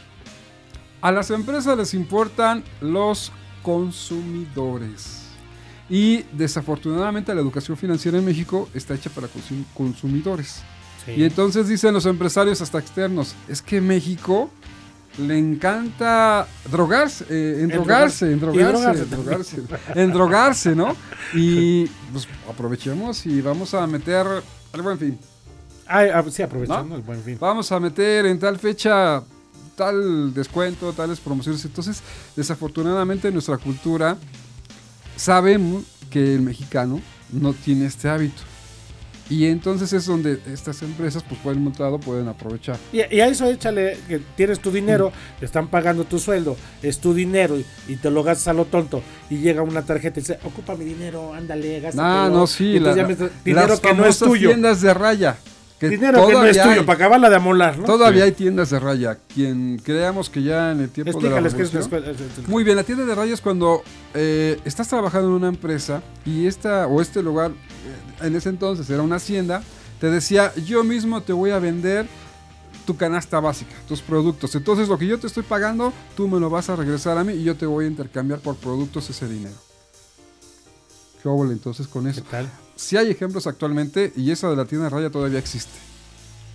A las empresas les importan los consumidores. Y desafortunadamente la educación financiera en México está hecha para consum- consumidores. Y entonces dicen los empresarios hasta externos, es que México le encanta drogarse, eh, endrogarse, endrogarse, endrogarse, endrogarse, ¿no? Y pues aprovechemos y vamos a meter el buen fin.
Ah, sí, aprovechando el buen fin.
Vamos a meter en tal fecha tal descuento, tales promociones. Entonces, desafortunadamente en nuestra cultura sabemos que el mexicano no tiene este hábito. Y entonces es donde estas empresas, pues por el montado, pueden aprovechar.
Y, a eso échale que tienes tu dinero, te están pagando tu sueldo, es tu dinero y, te lo gastas a lo tonto. Y llega una tarjeta y dice, ocupa mi dinero, ándale, gástate.
Ah, no, sí, la,
dinero las que no es tuyo.
tiendas de raya.
Dinero que no es tuyo, para acabarla de amolar, ¿no?
Todavía hay tiendas de raya. Quien creamos que ya en el tiempo de la que es Muy bien, la tienda de raya es cuando eh, estás trabajando en una empresa y esta o este lugar en ese entonces era una hacienda, te decía, yo mismo te voy a vender tu canasta básica, tus productos. Entonces lo que yo te estoy pagando, tú me lo vas a regresar a mí y yo te voy a intercambiar por productos ese dinero. ¿Qué entonces con eso? Si hay ejemplos actualmente y esa de la tienda de raya todavía existe.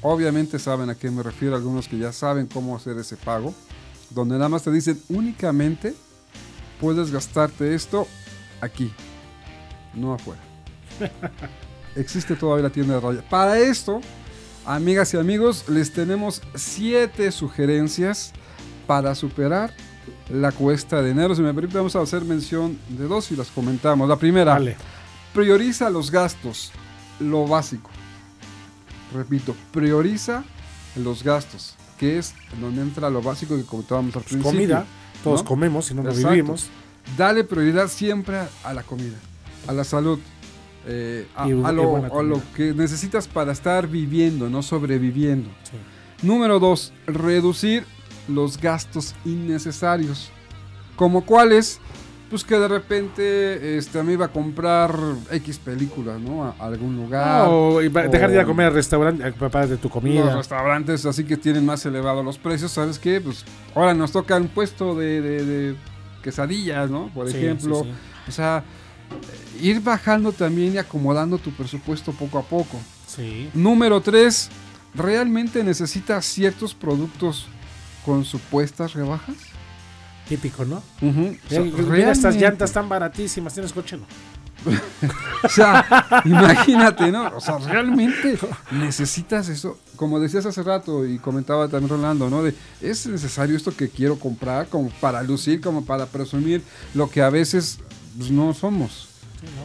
Obviamente saben a qué me refiero, algunos que ya saben cómo hacer ese pago, donde nada más te dicen únicamente puedes gastarte esto aquí, no afuera. Existe todavía la tienda de raya. Para esto, amigas y amigos, les tenemos siete sugerencias para superar la cuesta de enero. Si me permite, vamos a hacer mención de dos y las comentamos. La primera, prioriza los gastos, lo básico. Repito, prioriza los gastos, que es donde entra lo básico que comentábamos al principio.
Comida, todos comemos, si no, no vivimos.
Dale prioridad siempre a la comida, a la salud, eh, a, lo, que necesitas para estar viviendo, no sobreviviendo. Número dos, reducir los gastos innecesarios. Como cuáles, pues que de repente este, me iba a comprar X películas, ¿no? A, algún lugar.
o dejar de ir a comer al restaurante, papá de tu comida.
Los restaurantes así que tienen más elevados los precios, ¿sabes qué? Pues ahora nos toca un puesto de, quesadillas, ¿no? Por ejemplo. O sea, ir bajando también y acomodando tu presupuesto poco a poco.
Sí.
Número 3, ¿realmente necesitas ciertos productos con supuestas rebajas?
Típico, ¿no? estas llantas tan baratísimas, tienes coche, ¿no?
o sea, imagínate, ¿no? O sea, realmente necesitas eso. Como decías hace rato y comentaba también Rolando, ¿no? De, es necesario esto que quiero comprar como para lucir, como para presumir lo que a veces pues, no somos.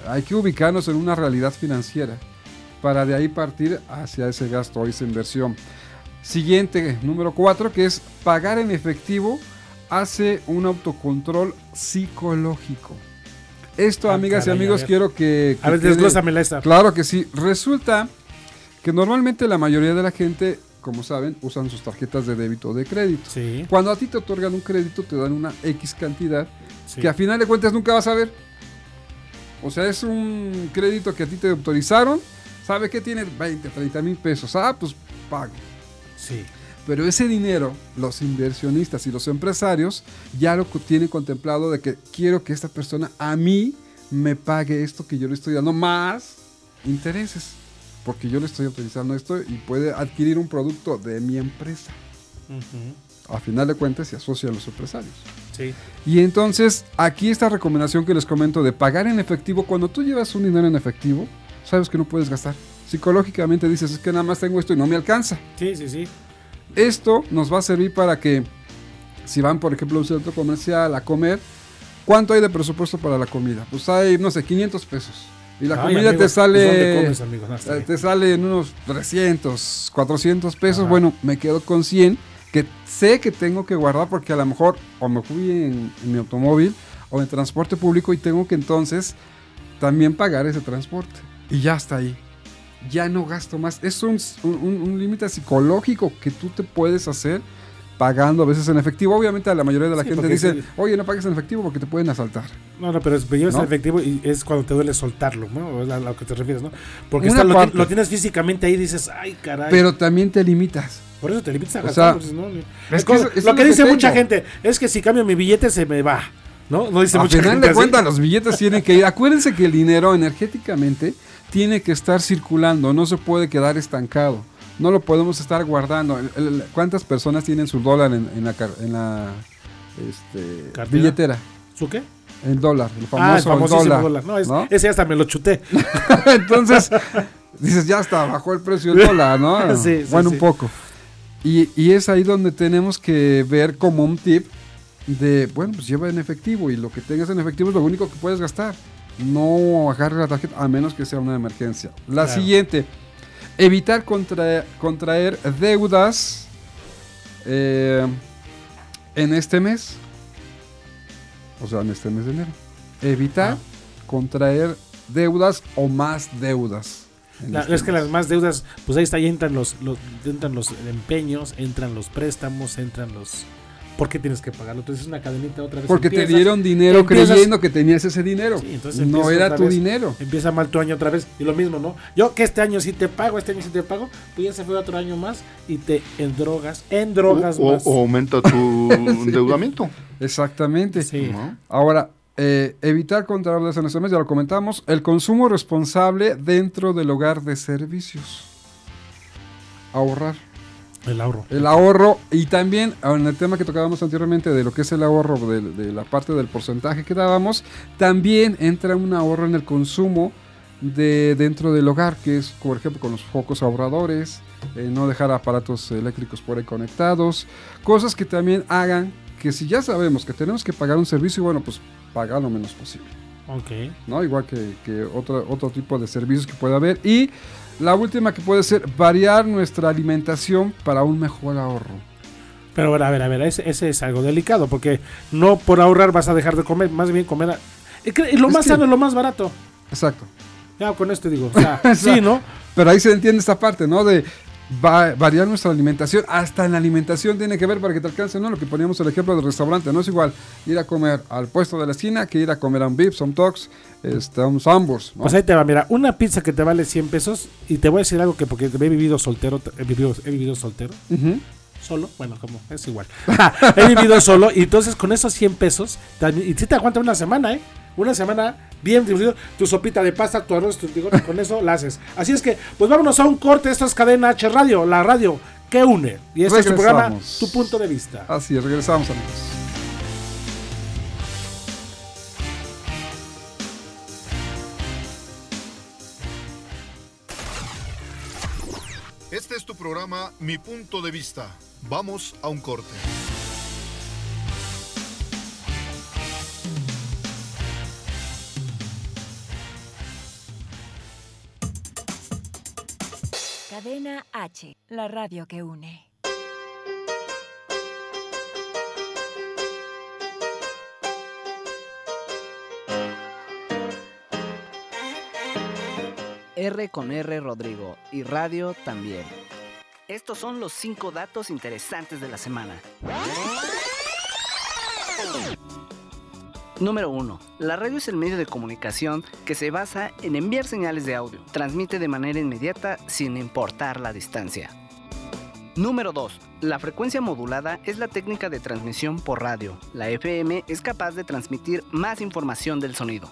Hay que ubicarnos en una realidad financiera para de ahí partir hacia ese gasto o esa inversión. Siguiente, número cuatro, que es pagar en efectivo hace un autocontrol psicológico. Esto, ah, amigas y amigos, quiero que...
a ver, desglósamela esta.
Claro que sí. Resulta que normalmente la mayoría de la gente, como saben, usan sus tarjetas de débito o de crédito. Cuando a ti te otorgan un crédito, te dan una X cantidad que a final de cuentas nunca vas a ver. O sea, es un crédito que a ti te autorizaron. ¿Sabe que tiene 20, 30 mil pesos? Ah, pues pague.
Sí.
Pero ese dinero, los inversionistas y los empresarios ya lo tienen contemplado de que quiero que esta persona a mí me pague esto que yo le estoy dando más intereses. Porque yo le estoy autorizando esto y puede adquirir un producto de mi empresa. A final de cuentas se asocian los empresarios. Y entonces, aquí esta recomendación que les comento de pagar en efectivo, cuando tú llevas un dinero en efectivo, sabes que no puedes gastar. Psicológicamente dices, es que nada más tengo esto y no me alcanza.
Sí, sí, sí.
Esto nos va a servir para que, si van, por ejemplo, a un centro comercial a comer, ¿cuánto hay de presupuesto para la comida? Pues hay, no sé, 500 pesos. Y la comida te sale. Pues, eh, te sale en unos 300, 400 pesos. Bueno, me quedo con 100 que sé que tengo que guardar porque a lo mejor o me fui en, mi automóvil o en transporte público y tengo que entonces también pagar ese transporte. Y ya está ahí. Ya no gasto más. Es un, un, límite psicológico que tú te puedes hacer pagando a veces en efectivo. Obviamente a la mayoría de la gente dice, oye, no pagues en efectivo porque te pueden asaltar.
No, no, pero es, en efectivo y es cuando te duele soltarlo, ¿no? A lo que te refieres, ¿no? Porque está, lo, lo, tienes físicamente ahí y dices, ay, caray.
Pero también te limitas.
Por eso te limitas a gastar. es lo que dice mucha gente es que si cambio mi billete se me va. ¿No? No dice
a
mucha
final de cuentas, los billetes tienen que ir. Acuérdense que el dinero energéticamente tiene que estar circulando, no se puede quedar estancado. no lo podemos estar guardando. ¿Cuántas personas tienen su dólar en, la, en la este, billetera?
¿Su qué?
El dólar, el ah, famoso dólar.
No, ese hasta me lo chuté.
Entonces, dices, ya está, bajó el precio del dólar, ¿no? sí, bueno, un poco. Y, y, es ahí donde tenemos que ver como un tip de, bueno, pues lleva en efectivo y lo que tengas en efectivo es lo único que puedes gastar. No agarre la tarjeta a menos que sea una emergencia. La siguiente, evitar contraer deudas eh, en este mes. O sea, en este mes de enero. Evitar ah. contraer deudas o más deudas.
Este es que las más deudas, pues ahí está, ahí entran los, los, entran los empeños, entran los préstamos, entran los ¿por qué tienes que pagarlo? Entonces es una cadenita otra vez.
Porque te dieron dinero creyendo que tenías ese dinero. no era tu dinero.
Empieza mal tu año otra vez. Y lo mismo, ¿no? Yo que este año sí te pago, este año sí te pago, pues ya se fue otro año más y te endrogas, endrogas
o, más. O, aumenta tu endeudamiento.
Exactamente. Sí. Ahora, eh, evitar contrarrestar en este mes, ya lo comentamos. El consumo responsable dentro del hogar de servicios. Ahorrar.
El ahorro.
El ahorro y también en el tema que tocábamos anteriormente de lo que es el ahorro de, la parte del porcentaje que dábamos, también entra un ahorro en el consumo de dentro del hogar, que es por ejemplo con los focos ahorradores, eh, no dejar aparatos eléctricos por ahí conectados, cosas que también hagan que si ya sabemos que tenemos que pagar un servicio, bueno, pues pagar lo menos posible.
Ok.
¿No? Igual que, que otro, otro tipo de servicios que pueda haber. Y la última que puede ser variar nuestra alimentación para un mejor ahorro.
Pero a ver, a ver, ese, es algo delicado, porque no por ahorrar vas a dejar de comer, más bien comer. Lo más sano es lo más barato.
Exacto.
Ya con esto digo, sí, ¿no?
Pero ahí se entiende esta parte, ¿no? De va, variar nuestra alimentación. Hasta en la alimentación tiene que ver para que te alcance, ¿no? Lo que poníamos el ejemplo del restaurante. No es igual ir a comer al puesto de la esquina que ir a comer a un Vips, a un Tox, este, a un Sambors.
Pues ahí te va, mira, una pizza que te vale 100 pesos. Y te voy a decir algo que porque he vivido soltero, he vivido, he vivido soltero. Solo, bueno, como es igual. he vivido solo y entonces con esos 100 pesos, y si te aguanta una semana, ¿eh? Una semana bien tu sopita de pasta, tu arroz, tu con eso la haces. Así es que, pues vámonos a un corte. Esto es Cadena H Radio, la radio que une. Y este es tu programa, tu punto de vista.
Así es, regresamos, amigos.
Este es tu programa, Mi punto de vista. Vamos a un corte.
Cadena H, la radio que une.
R con R Rodrigo y radio también. Estos son los cinco datos interesantes de la semana. Número 1. La radio es el medio de comunicación que se basa en enviar señales de audio. Transmite de manera inmediata sin importar la distancia. Número 2. La frecuencia modulada es la técnica de transmisión por radio. La FM es capaz de transmitir más información del sonido.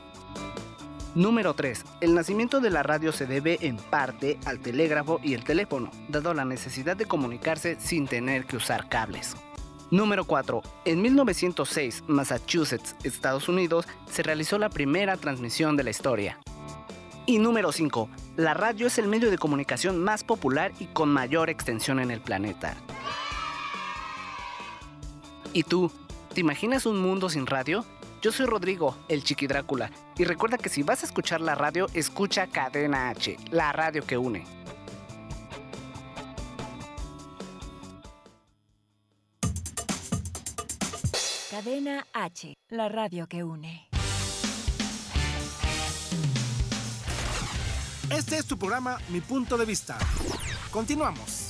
Número 3. El nacimiento de la radio se debe en parte al telégrafo y el teléfono, dado la necesidad de comunicarse sin tener que usar cables. Número 4. En 1906, Massachusetts, Estados Unidos, se realizó la primera transmisión de la historia. Y número 5. La radio es el medio de comunicación más popular y con mayor extensión en el planeta. ¿Y tú? ¿Te imaginas un mundo sin radio? Yo soy Rodrigo, el Chiqui Drácula, y recuerda que si vas a escuchar la radio, escucha Cadena H, la radio que une.
Cadena H, la radio que une.
Este es tu programa Mi punto de vista. Continuamos.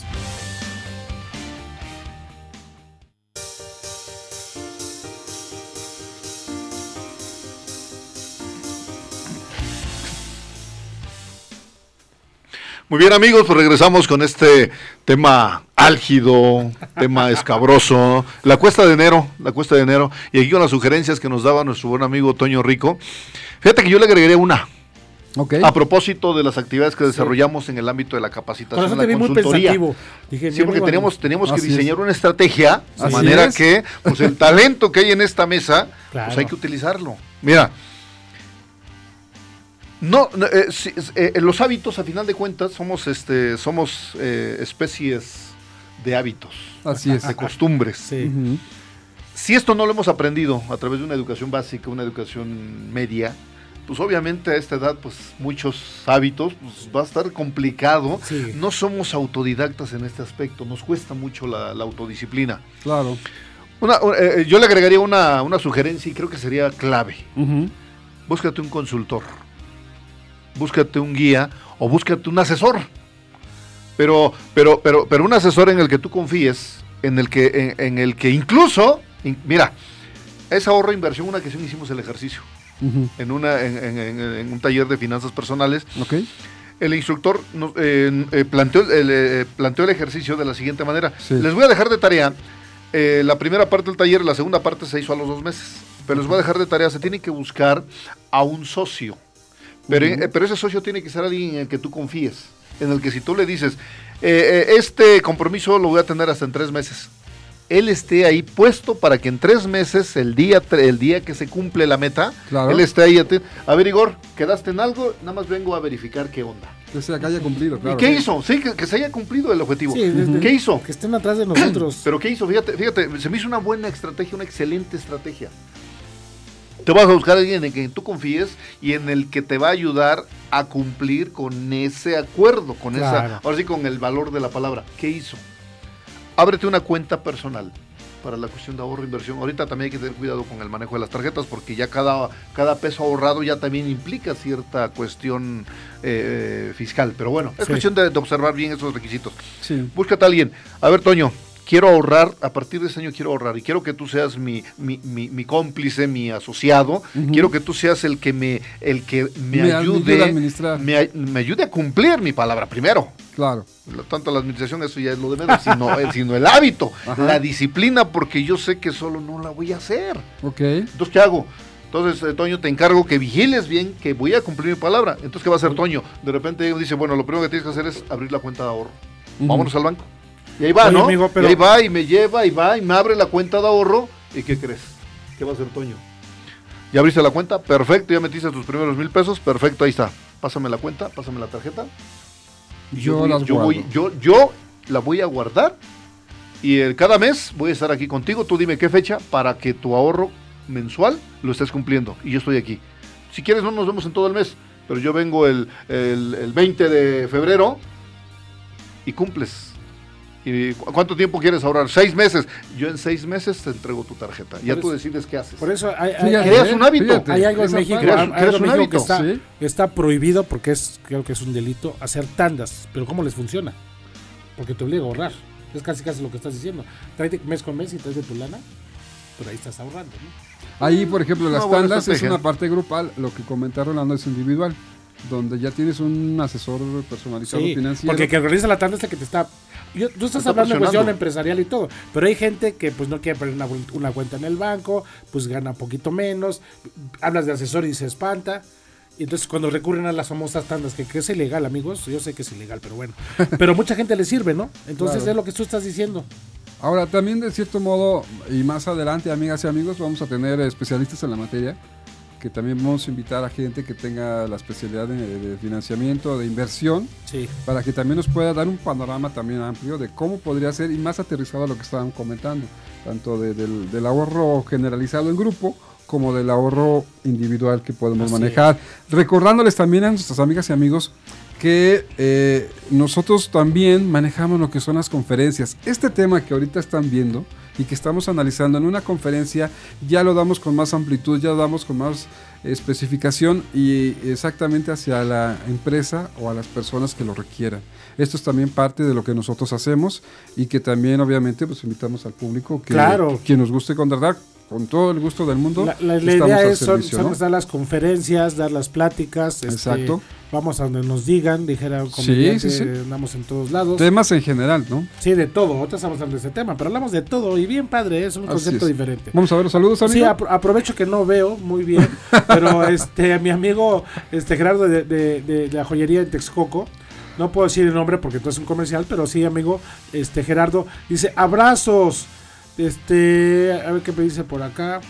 Muy bien amigos, pues regresamos con este tema álgido, tema escabroso, la cuesta de enero, la cuesta de enero, y aquí con las sugerencias que nos daba nuestro buen amigo Toño Rico. Fíjate que yo le agregué una, A propósito de las actividades que desarrollamos en el ámbito de la capacitación, la consultoría. Dije, sí, porque teníamos, teníamos que diseñar una estrategia de manera que pues, el talento que hay en esta mesa, pues hay que utilizarlo. Mira, no, eh, eh, los hábitos, a final de cuentas, somos, este, somos eh, especies de hábitos,
Así es.
de costumbres. Si esto no lo hemos aprendido a través de una educación básica, una educación media, pues obviamente a esta edad, pues muchos hábitos, pues va a estar complicado. No somos autodidactas en este aspecto, nos cuesta mucho la, autodisciplina.
Claro.
yo le agregaría una, sugerencia y creo que sería clave. Búscate un consultor búscate un guía o búscate un asesor. Pero, pero, pero, pero un asesor en el que tú confíes, en el que, en, el que incluso, mira, es ahorro inversión, una que sí hicimos el ejercicio. en, una, en, un taller de finanzas personales. El instructor nos, eh, planteó, el, eh, planteó el ejercicio de la siguiente manera. Les voy a dejar de tarea eh, la primera parte del taller, la segunda parte se hizo a los dos meses. Pero les voy a dejar de tarea, se tiene que buscar a un socio eh, pero, ese socio tiene que ser alguien en el que tú confíes, en el que si tú le dices, eh, eh, este compromiso lo voy a tener hasta en tres meses, él esté ahí puesto para que en tres meses, el día, el día que se cumple la meta, él esté ahí. A ver, Igor, ¿quedaste en algo? Nada más vengo a verificar qué onda.
Que se haya cumplido, claro.
¿Y qué hizo? Sí, que, se haya cumplido el objetivo. ¿Qué hizo?
Que estén atrás de nosotros.
Pero ¿qué hizo? Fíjate, fíjate, se me hizo una buena estrategia, una excelente estrategia. Te vas a buscar a alguien en quien tú confíes y en el que te va a ayudar a cumplir con ese acuerdo, con esa, ahora sí, con el valor de la palabra. ¿Qué hizo? Ábrete una cuenta personal para la cuestión de ahorro e inversión. Ahorita también hay que tener cuidado con el manejo de las tarjetas porque ya cada, cada peso ahorrado ya también implica cierta cuestión eh, fiscal. Pero bueno, es cuestión de, observar bien esos requisitos. Búscate a alguien. A ver, Toño, quiero ahorrar, a partir de ese año quiero ahorrar y quiero que tú seas mi, mi, cómplice, mi asociado, quiero que tú seas el que me, el que me, ayude, a administrar. Me, ayude a cumplir mi palabra primero.
Claro.
Tanto la administración, eso ya es lo de menos, sino, el, sino el hábito, la disciplina, porque yo sé que solo no la voy a hacer.
Ok.
Entonces, ¿qué hago? Entonces, eh, Toño, te encargo que vigiles bien que voy a cumplir mi palabra. Entonces, ¿qué va a hacer Toño? De repente dice, bueno, lo primero que tienes que hacer es abrir la cuenta de ahorro. Vámonos al banco. Y ahí va, ¿no? y ahí va y me lleva y va y me abre la cuenta de ahorro. ¿Y qué crees? ¿Qué va a hacer Toño? ¿Ya abriste la cuenta? Perfecto, ya metiste tus primeros mil pesos. Perfecto, ahí está. Pásame la cuenta, pásame la tarjeta.
yo, yo,
yo, voy, yo, yo la voy a guardar y el, cada mes voy a estar aquí contigo. Tú dime qué fecha para que tu ahorro mensual lo estés cumpliendo. Y yo estoy aquí. Si quieres, no nos vemos en todo el mes, pero yo vengo el, el, el 20 de febrero y cumples ¿Y cuánto tiempo quieres ahorrar? Seis meses. Yo en seis meses te entrego tu tarjeta. Ya tú decides qué haces.
Por eso hay,
un hábito.
hay algo en México, que, está, prohibido porque es creo que es un delito hacer tandas. Pero ¿cómo les funciona? Porque te obliga a ahorrar. Es casi casi lo que estás diciendo. Trae mes con mes y traes de tu lana, pero ahí estás ahorrando.
Ahí, por ejemplo, las tandas es una parte grupal. Lo que comentaron Rolando es individual donde ya tienes un asesor personalizado financiero.
Porque que organiza la tanda es el que te está tú estás hablando de cuestión empresarial y todo, pero hay gente que pues no quiere poner una, cuenta en el banco, pues gana un poquito menos, hablas de asesor y se espanta. Y entonces cuando recurren a las famosas tandas, que, es ilegal, amigos, yo sé que es ilegal, pero bueno. Pero mucha gente le sirve, ¿no? Entonces es lo que tú estás diciendo.
Ahora, también de cierto modo, y más adelante, amigas y amigos, vamos a tener especialistas en la materia que también vamos a invitar a gente que tenga la especialidad de, financiamiento, de inversión, para que también nos pueda dar un panorama también amplio de cómo podría ser y más aterrizado a lo que estaban comentando, tanto del, ahorro generalizado en grupo como del ahorro individual que podemos manejar. Recordándoles también a nuestras amigas y amigos que eh, nosotros también manejamos lo que son las conferencias. Este tema que ahorita están viendo, y que estamos analizando en una conferencia, ya lo damos con más amplitud, ya lo damos con más especificación y exactamente hacia la empresa o a las personas que lo requieran. Esto es también parte de lo que nosotros hacemos y que también obviamente pues invitamos al público que quien nos guste contratar con todo el gusto del mundo.
La, la, la idea es son, son dar las conferencias, dar las pláticas.
Exacto.
Este, vamos a donde nos digan, dijera un
Sí, sí, sí.
andamos en todos lados.
Temas en general, ¿no?
Sí, de todo. Ahorita estamos hablando de ese tema, pero hablamos de todo y bien padre, es un
Así
concepto
es.
diferente.
Vamos a ver los saludos, amigo.
Sí, apro- aprovecho que no veo muy bien, pero este mi amigo este Gerardo de, de- de la joyería en Texcoco, no puedo decir el nombre porque esto es un comercial, pero sí, amigo, este Gerardo dice abrazos. Este, a ver qué me dice por acá.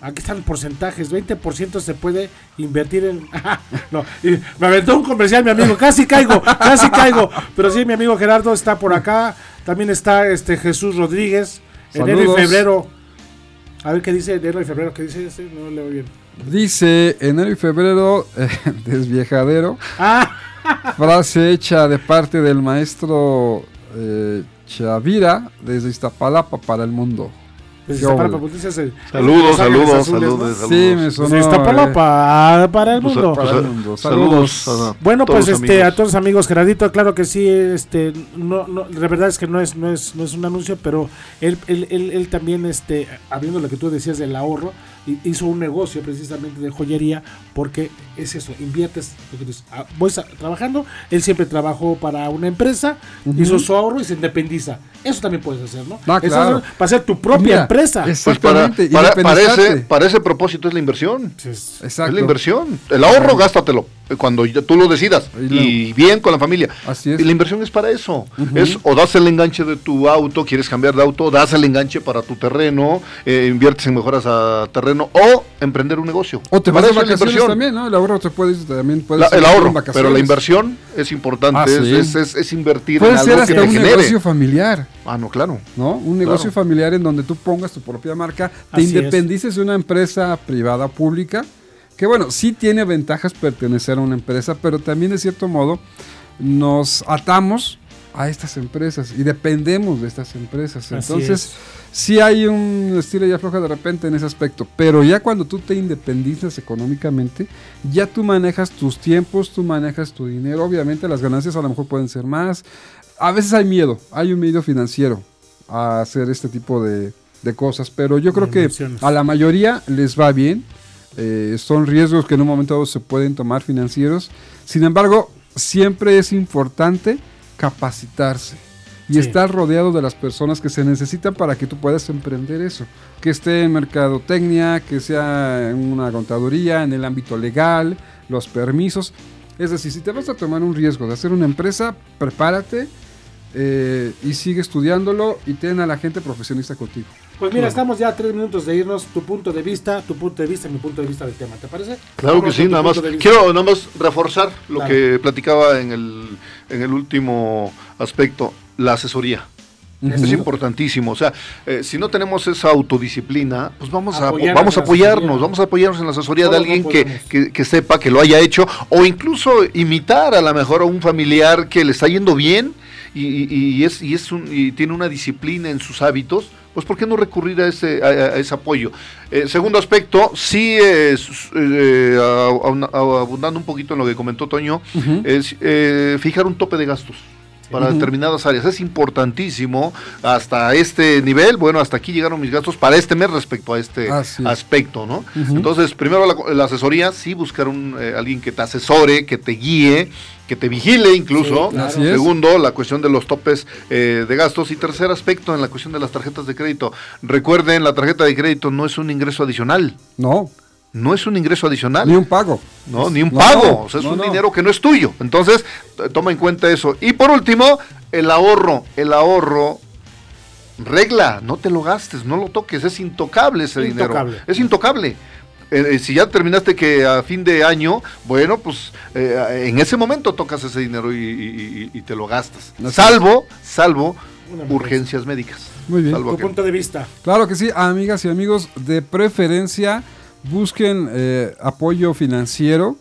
Aquí están porcentajes, 20% se puede invertir en... no, me aventó un comercial mi amigo, casi caigo, casi caigo. Pero sí, mi amigo Gerardo está por acá. También está este Jesús Rodríguez, enero y febrero. A ver qué dice enero y febrero, qué dice este, no leo bien.
Dice enero y febrero, eh, desviejadero.
Ah,
Frase hecha de parte del maestro eh, Chavira desde Iztapalapa para el mundo.
pues pues, dices, eh,
Saludos, saludos, saludos,
Sí, me
saludos.
sonó.
Pues está para,
eh,
para, el
Pues,
mundo.
pues,
para el mundo.
Saludos.
Saludos.
a
Bueno, pues este, a todos los amigos, Gerardito, claro que sí, este, no, no, la verdad es que no es, no es, no es un anuncio, pero él, él, él, él también, este, habiendo lo que tú decías del ahorro, hizo un negocio precisamente de joyería, porque es eso, inviertes, lo que dices, ah, voy trabajando, él siempre trabajó para una empresa,
Ujú.
hizo su ahorro y se independiza. Eso también puedes hacer, ¿no?
Ah, claro.
es para hacer tu propia
Mira,
empresa.
es-
Pues para,
Exactamente,
para, ese, para ese propósito es la inversión.
Entonces,
Exacto.
Es la inversión. El ahorro, gástatelo eh, cuando tú lo decidas.
Y
bien con la familia.
Así es.
Y la inversión es para eso. Es o das el enganche de tu auto, quieres cambiar de auto, das el enganche para tu terreno, eh, inviertes en mejoras a terreno o emprender un negocio.
O te vas
la
vacaciones
inversión.
también, ¿no? El ahorro te puedes también puedes
La- el ahorro, pero la inversión es importante,
Ah,
es,
sí.
es, es- es invertir
Puede
en
ser
algo
hasta
que te
un
genere.
negocio familiar,
Ah, no, claro.
¿no? Un negocio
Claro.
familiar en donde tú pongas tu propia marca, te
Así es.
independices de una empresa privada o pública, que bueno, sí tiene ventajas pertenecer a una empresa, pero también de cierto modo nos atamos a estas empresas y dependemos de estas empresas.
Así
Entonces,
es.
Sí hay un estilo ya floja de repente en ese aspecto, pero ya cuando tú te independizas económicamente, ya tú manejas tus tiempos, tú manejas tu dinero, obviamente las ganancias a lo mejor pueden ser más, a veces hay miedo, hay un miedo financiero a hacer este tipo de, de cosas, pero yo creo que a la mayoría les va bien, eh, son riesgos que en un momento dado se pueden tomar financieros, sin embargo, siempre es importante capacitarse y
Sí.
estar rodeado de las personas que se necesitan para que tú puedas emprender eso. Que esté en mercadotecnia, que sea en una contaduría, en el ámbito legal, los permisos. Es decir, si te vas a tomar un riesgo de hacer una empresa, prepárate eh, y sigue estudiándolo y ten a la gente profesionista contigo.
Pues mira, estamos ya a tres minutos de irnos. Tu punto de vista, tu punto de vista, mi punto de vista del tema. ¿Te parece?
Claro que sí, nada más. Quiero nada más reforzar lo
Claro.
que platicaba en el, en el último aspecto, la asesoría. Es importantísimo. O sea, eh, si no tenemos esa autodisciplina, pues vamos a,
Apoyarnos
vamos a apoyarnos, vamos a apoyarnos en la asesoría de
Todos
alguien que, que, que sepa, que lo haya hecho, o incluso imitar a lo mejor a un familiar que le está yendo bien y, y- y es, y, es un- y tiene una disciplina en sus hábitos, pues ¿por qué no recurrir a ese, a, a ese apoyo? Eh, segundo aspecto, sí, eh, eh, a- abundando un poquito en lo que comentó Toño, es eh, fijar un tope de gastos para determinadas áreas. Es importantísimo hasta este nivel, bueno, hasta aquí llegaron mis gastos para este mes respecto a este aspecto, ¿no? Entonces, primero la, la asesoría, sí buscar un, eh, alguien que te asesore, que te guíe, que te vigile incluso.
Sí, claro.
Segundo, la cuestión de los topes eh, de gastos. Y tercer aspecto, en la cuestión de las tarjetas de crédito. Recuerden, la tarjeta de crédito no es un ingreso adicional.
No,
No es un ingreso adicional.
ni un pago.
No, ni un
No,
pago,
no,
o sea, es
no,
un
no.
dinero que no es tuyo. Entonces, t- toma en cuenta eso. Y por último, el ahorro. El ahorro, regla, no te lo gastes, no lo toques, es intocable ese
Intocable.
dinero. Es intocable. Eh, eh, si ya terminaste que a fin de año, bueno, pues eh, en ese momento tocas ese dinero y, y- y- y te lo gastas. Salvo, salvo urgencias médicas.
Muy bien.
Salvo
Tu punto de vista.
Claro que sí, amigas y amigos, de preferencia busquen eh, apoyo financiero,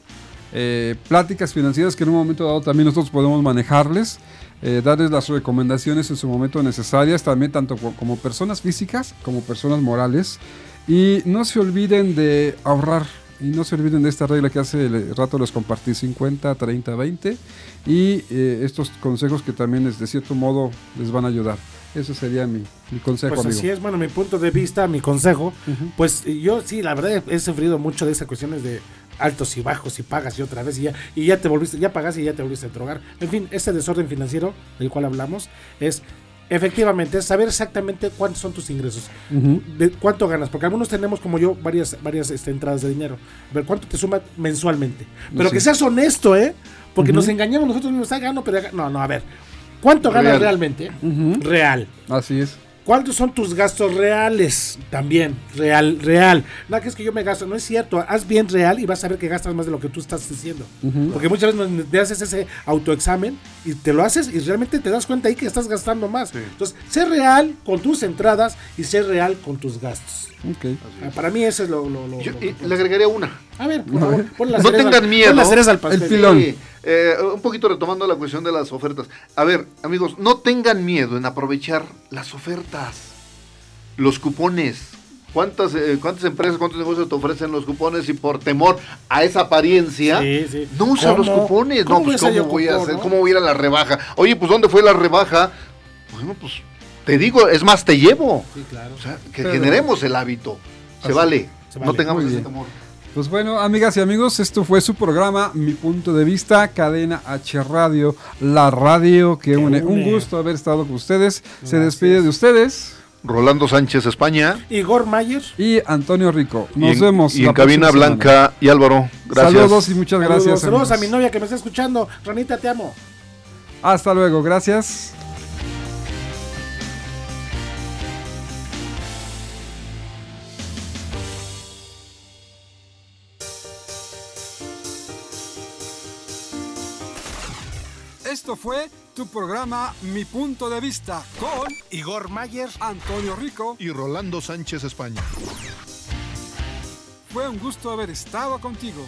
eh, pláticas financieras que en un momento dado también nosotros podemos manejarles, eh, darles las recomendaciones en su momento necesarias, también tanto co- como personas físicas como personas morales. Y no se olviden de ahorrar. Y no se olviden de esta regla que hace rato les compartí 50, 30, 20. Y estos consejos que también es, de cierto modo les van a ayudar. Eso sería mi, consejo,
pues Así es, bueno, mi punto de vista, mi consejo. Pues yo sí, la verdad he sufrido mucho de esas cuestiones de altos y bajos y pagas y otra vez y ya, y ya te volviste, ya pagas y ya te volviste a drogar. En fin, ese desorden financiero del cual hablamos es efectivamente es saber exactamente cuántos son tus ingresos, de cuánto ganas, porque algunos tenemos como yo varias varias este, entradas de dinero, a ver cuánto te suma mensualmente, pero que seas honesto, ¿eh? Porque nos engañamos nosotros mismos, ah, gano, pero no, no, a ver, ¿cuánto ganas realmente? Real.
Así es.
¿Cuántos son tus gastos reales? También, real, real. No que es que yo me gasto, no es cierto. Haz bien real y vas a ver que gastas más de lo que tú estás diciendo. Porque muchas veces te haces ese autoexamen y te lo haces y realmente te das cuenta ahí que estás gastando más. Entonces, sé real con tus entradas y sé real con tus gastos. Okay. Ah, para mí eso es lo...
Yo, le agregaría una.
A ver, por
favor, No tengan miedo.
El
filón. Eh, un poquito retomando la cuestión de las ofertas. A ver, amigos, no tengan miedo en aprovechar las ofertas, los cupones. ¿Cuántas, eh, ¿Cuántas empresas, cuántos negocios te ofrecen los cupones y por temor a esa apariencia no usan los cupones? ¿Cómo no, pues ¿cómo voy a hacer? ¿Cómo voy a ir a la rebaja? Oye, pues ¿dónde fue la rebaja? Bueno, pues te digo, es más, te llevo.
Sí, claro.
O sea, que generemos el hábito. Se vale. No tengamos ese temor.
Pues bueno, amigas y amigos, esto fue su programa, Mi Punto de Vista, Cadena H Radio, la radio que une. Un gusto haber estado con ustedes. Se despide de ustedes.
Rolando Sánchez, España.
Igor Mayer.
Y Antonio Rico. Nos vemos.
Y en cabina Blanca y Álvaro. Gracias.
Saludos y muchas gracias.
Saludos a mi novia que me está escuchando. Ranita, te amo.
Hasta luego, gracias. Esto fue tu programa Mi Punto de Vista con
Igor Mayer,
Antonio Rico
y Rolando Sánchez España.
Fue un gusto haber estado contigo.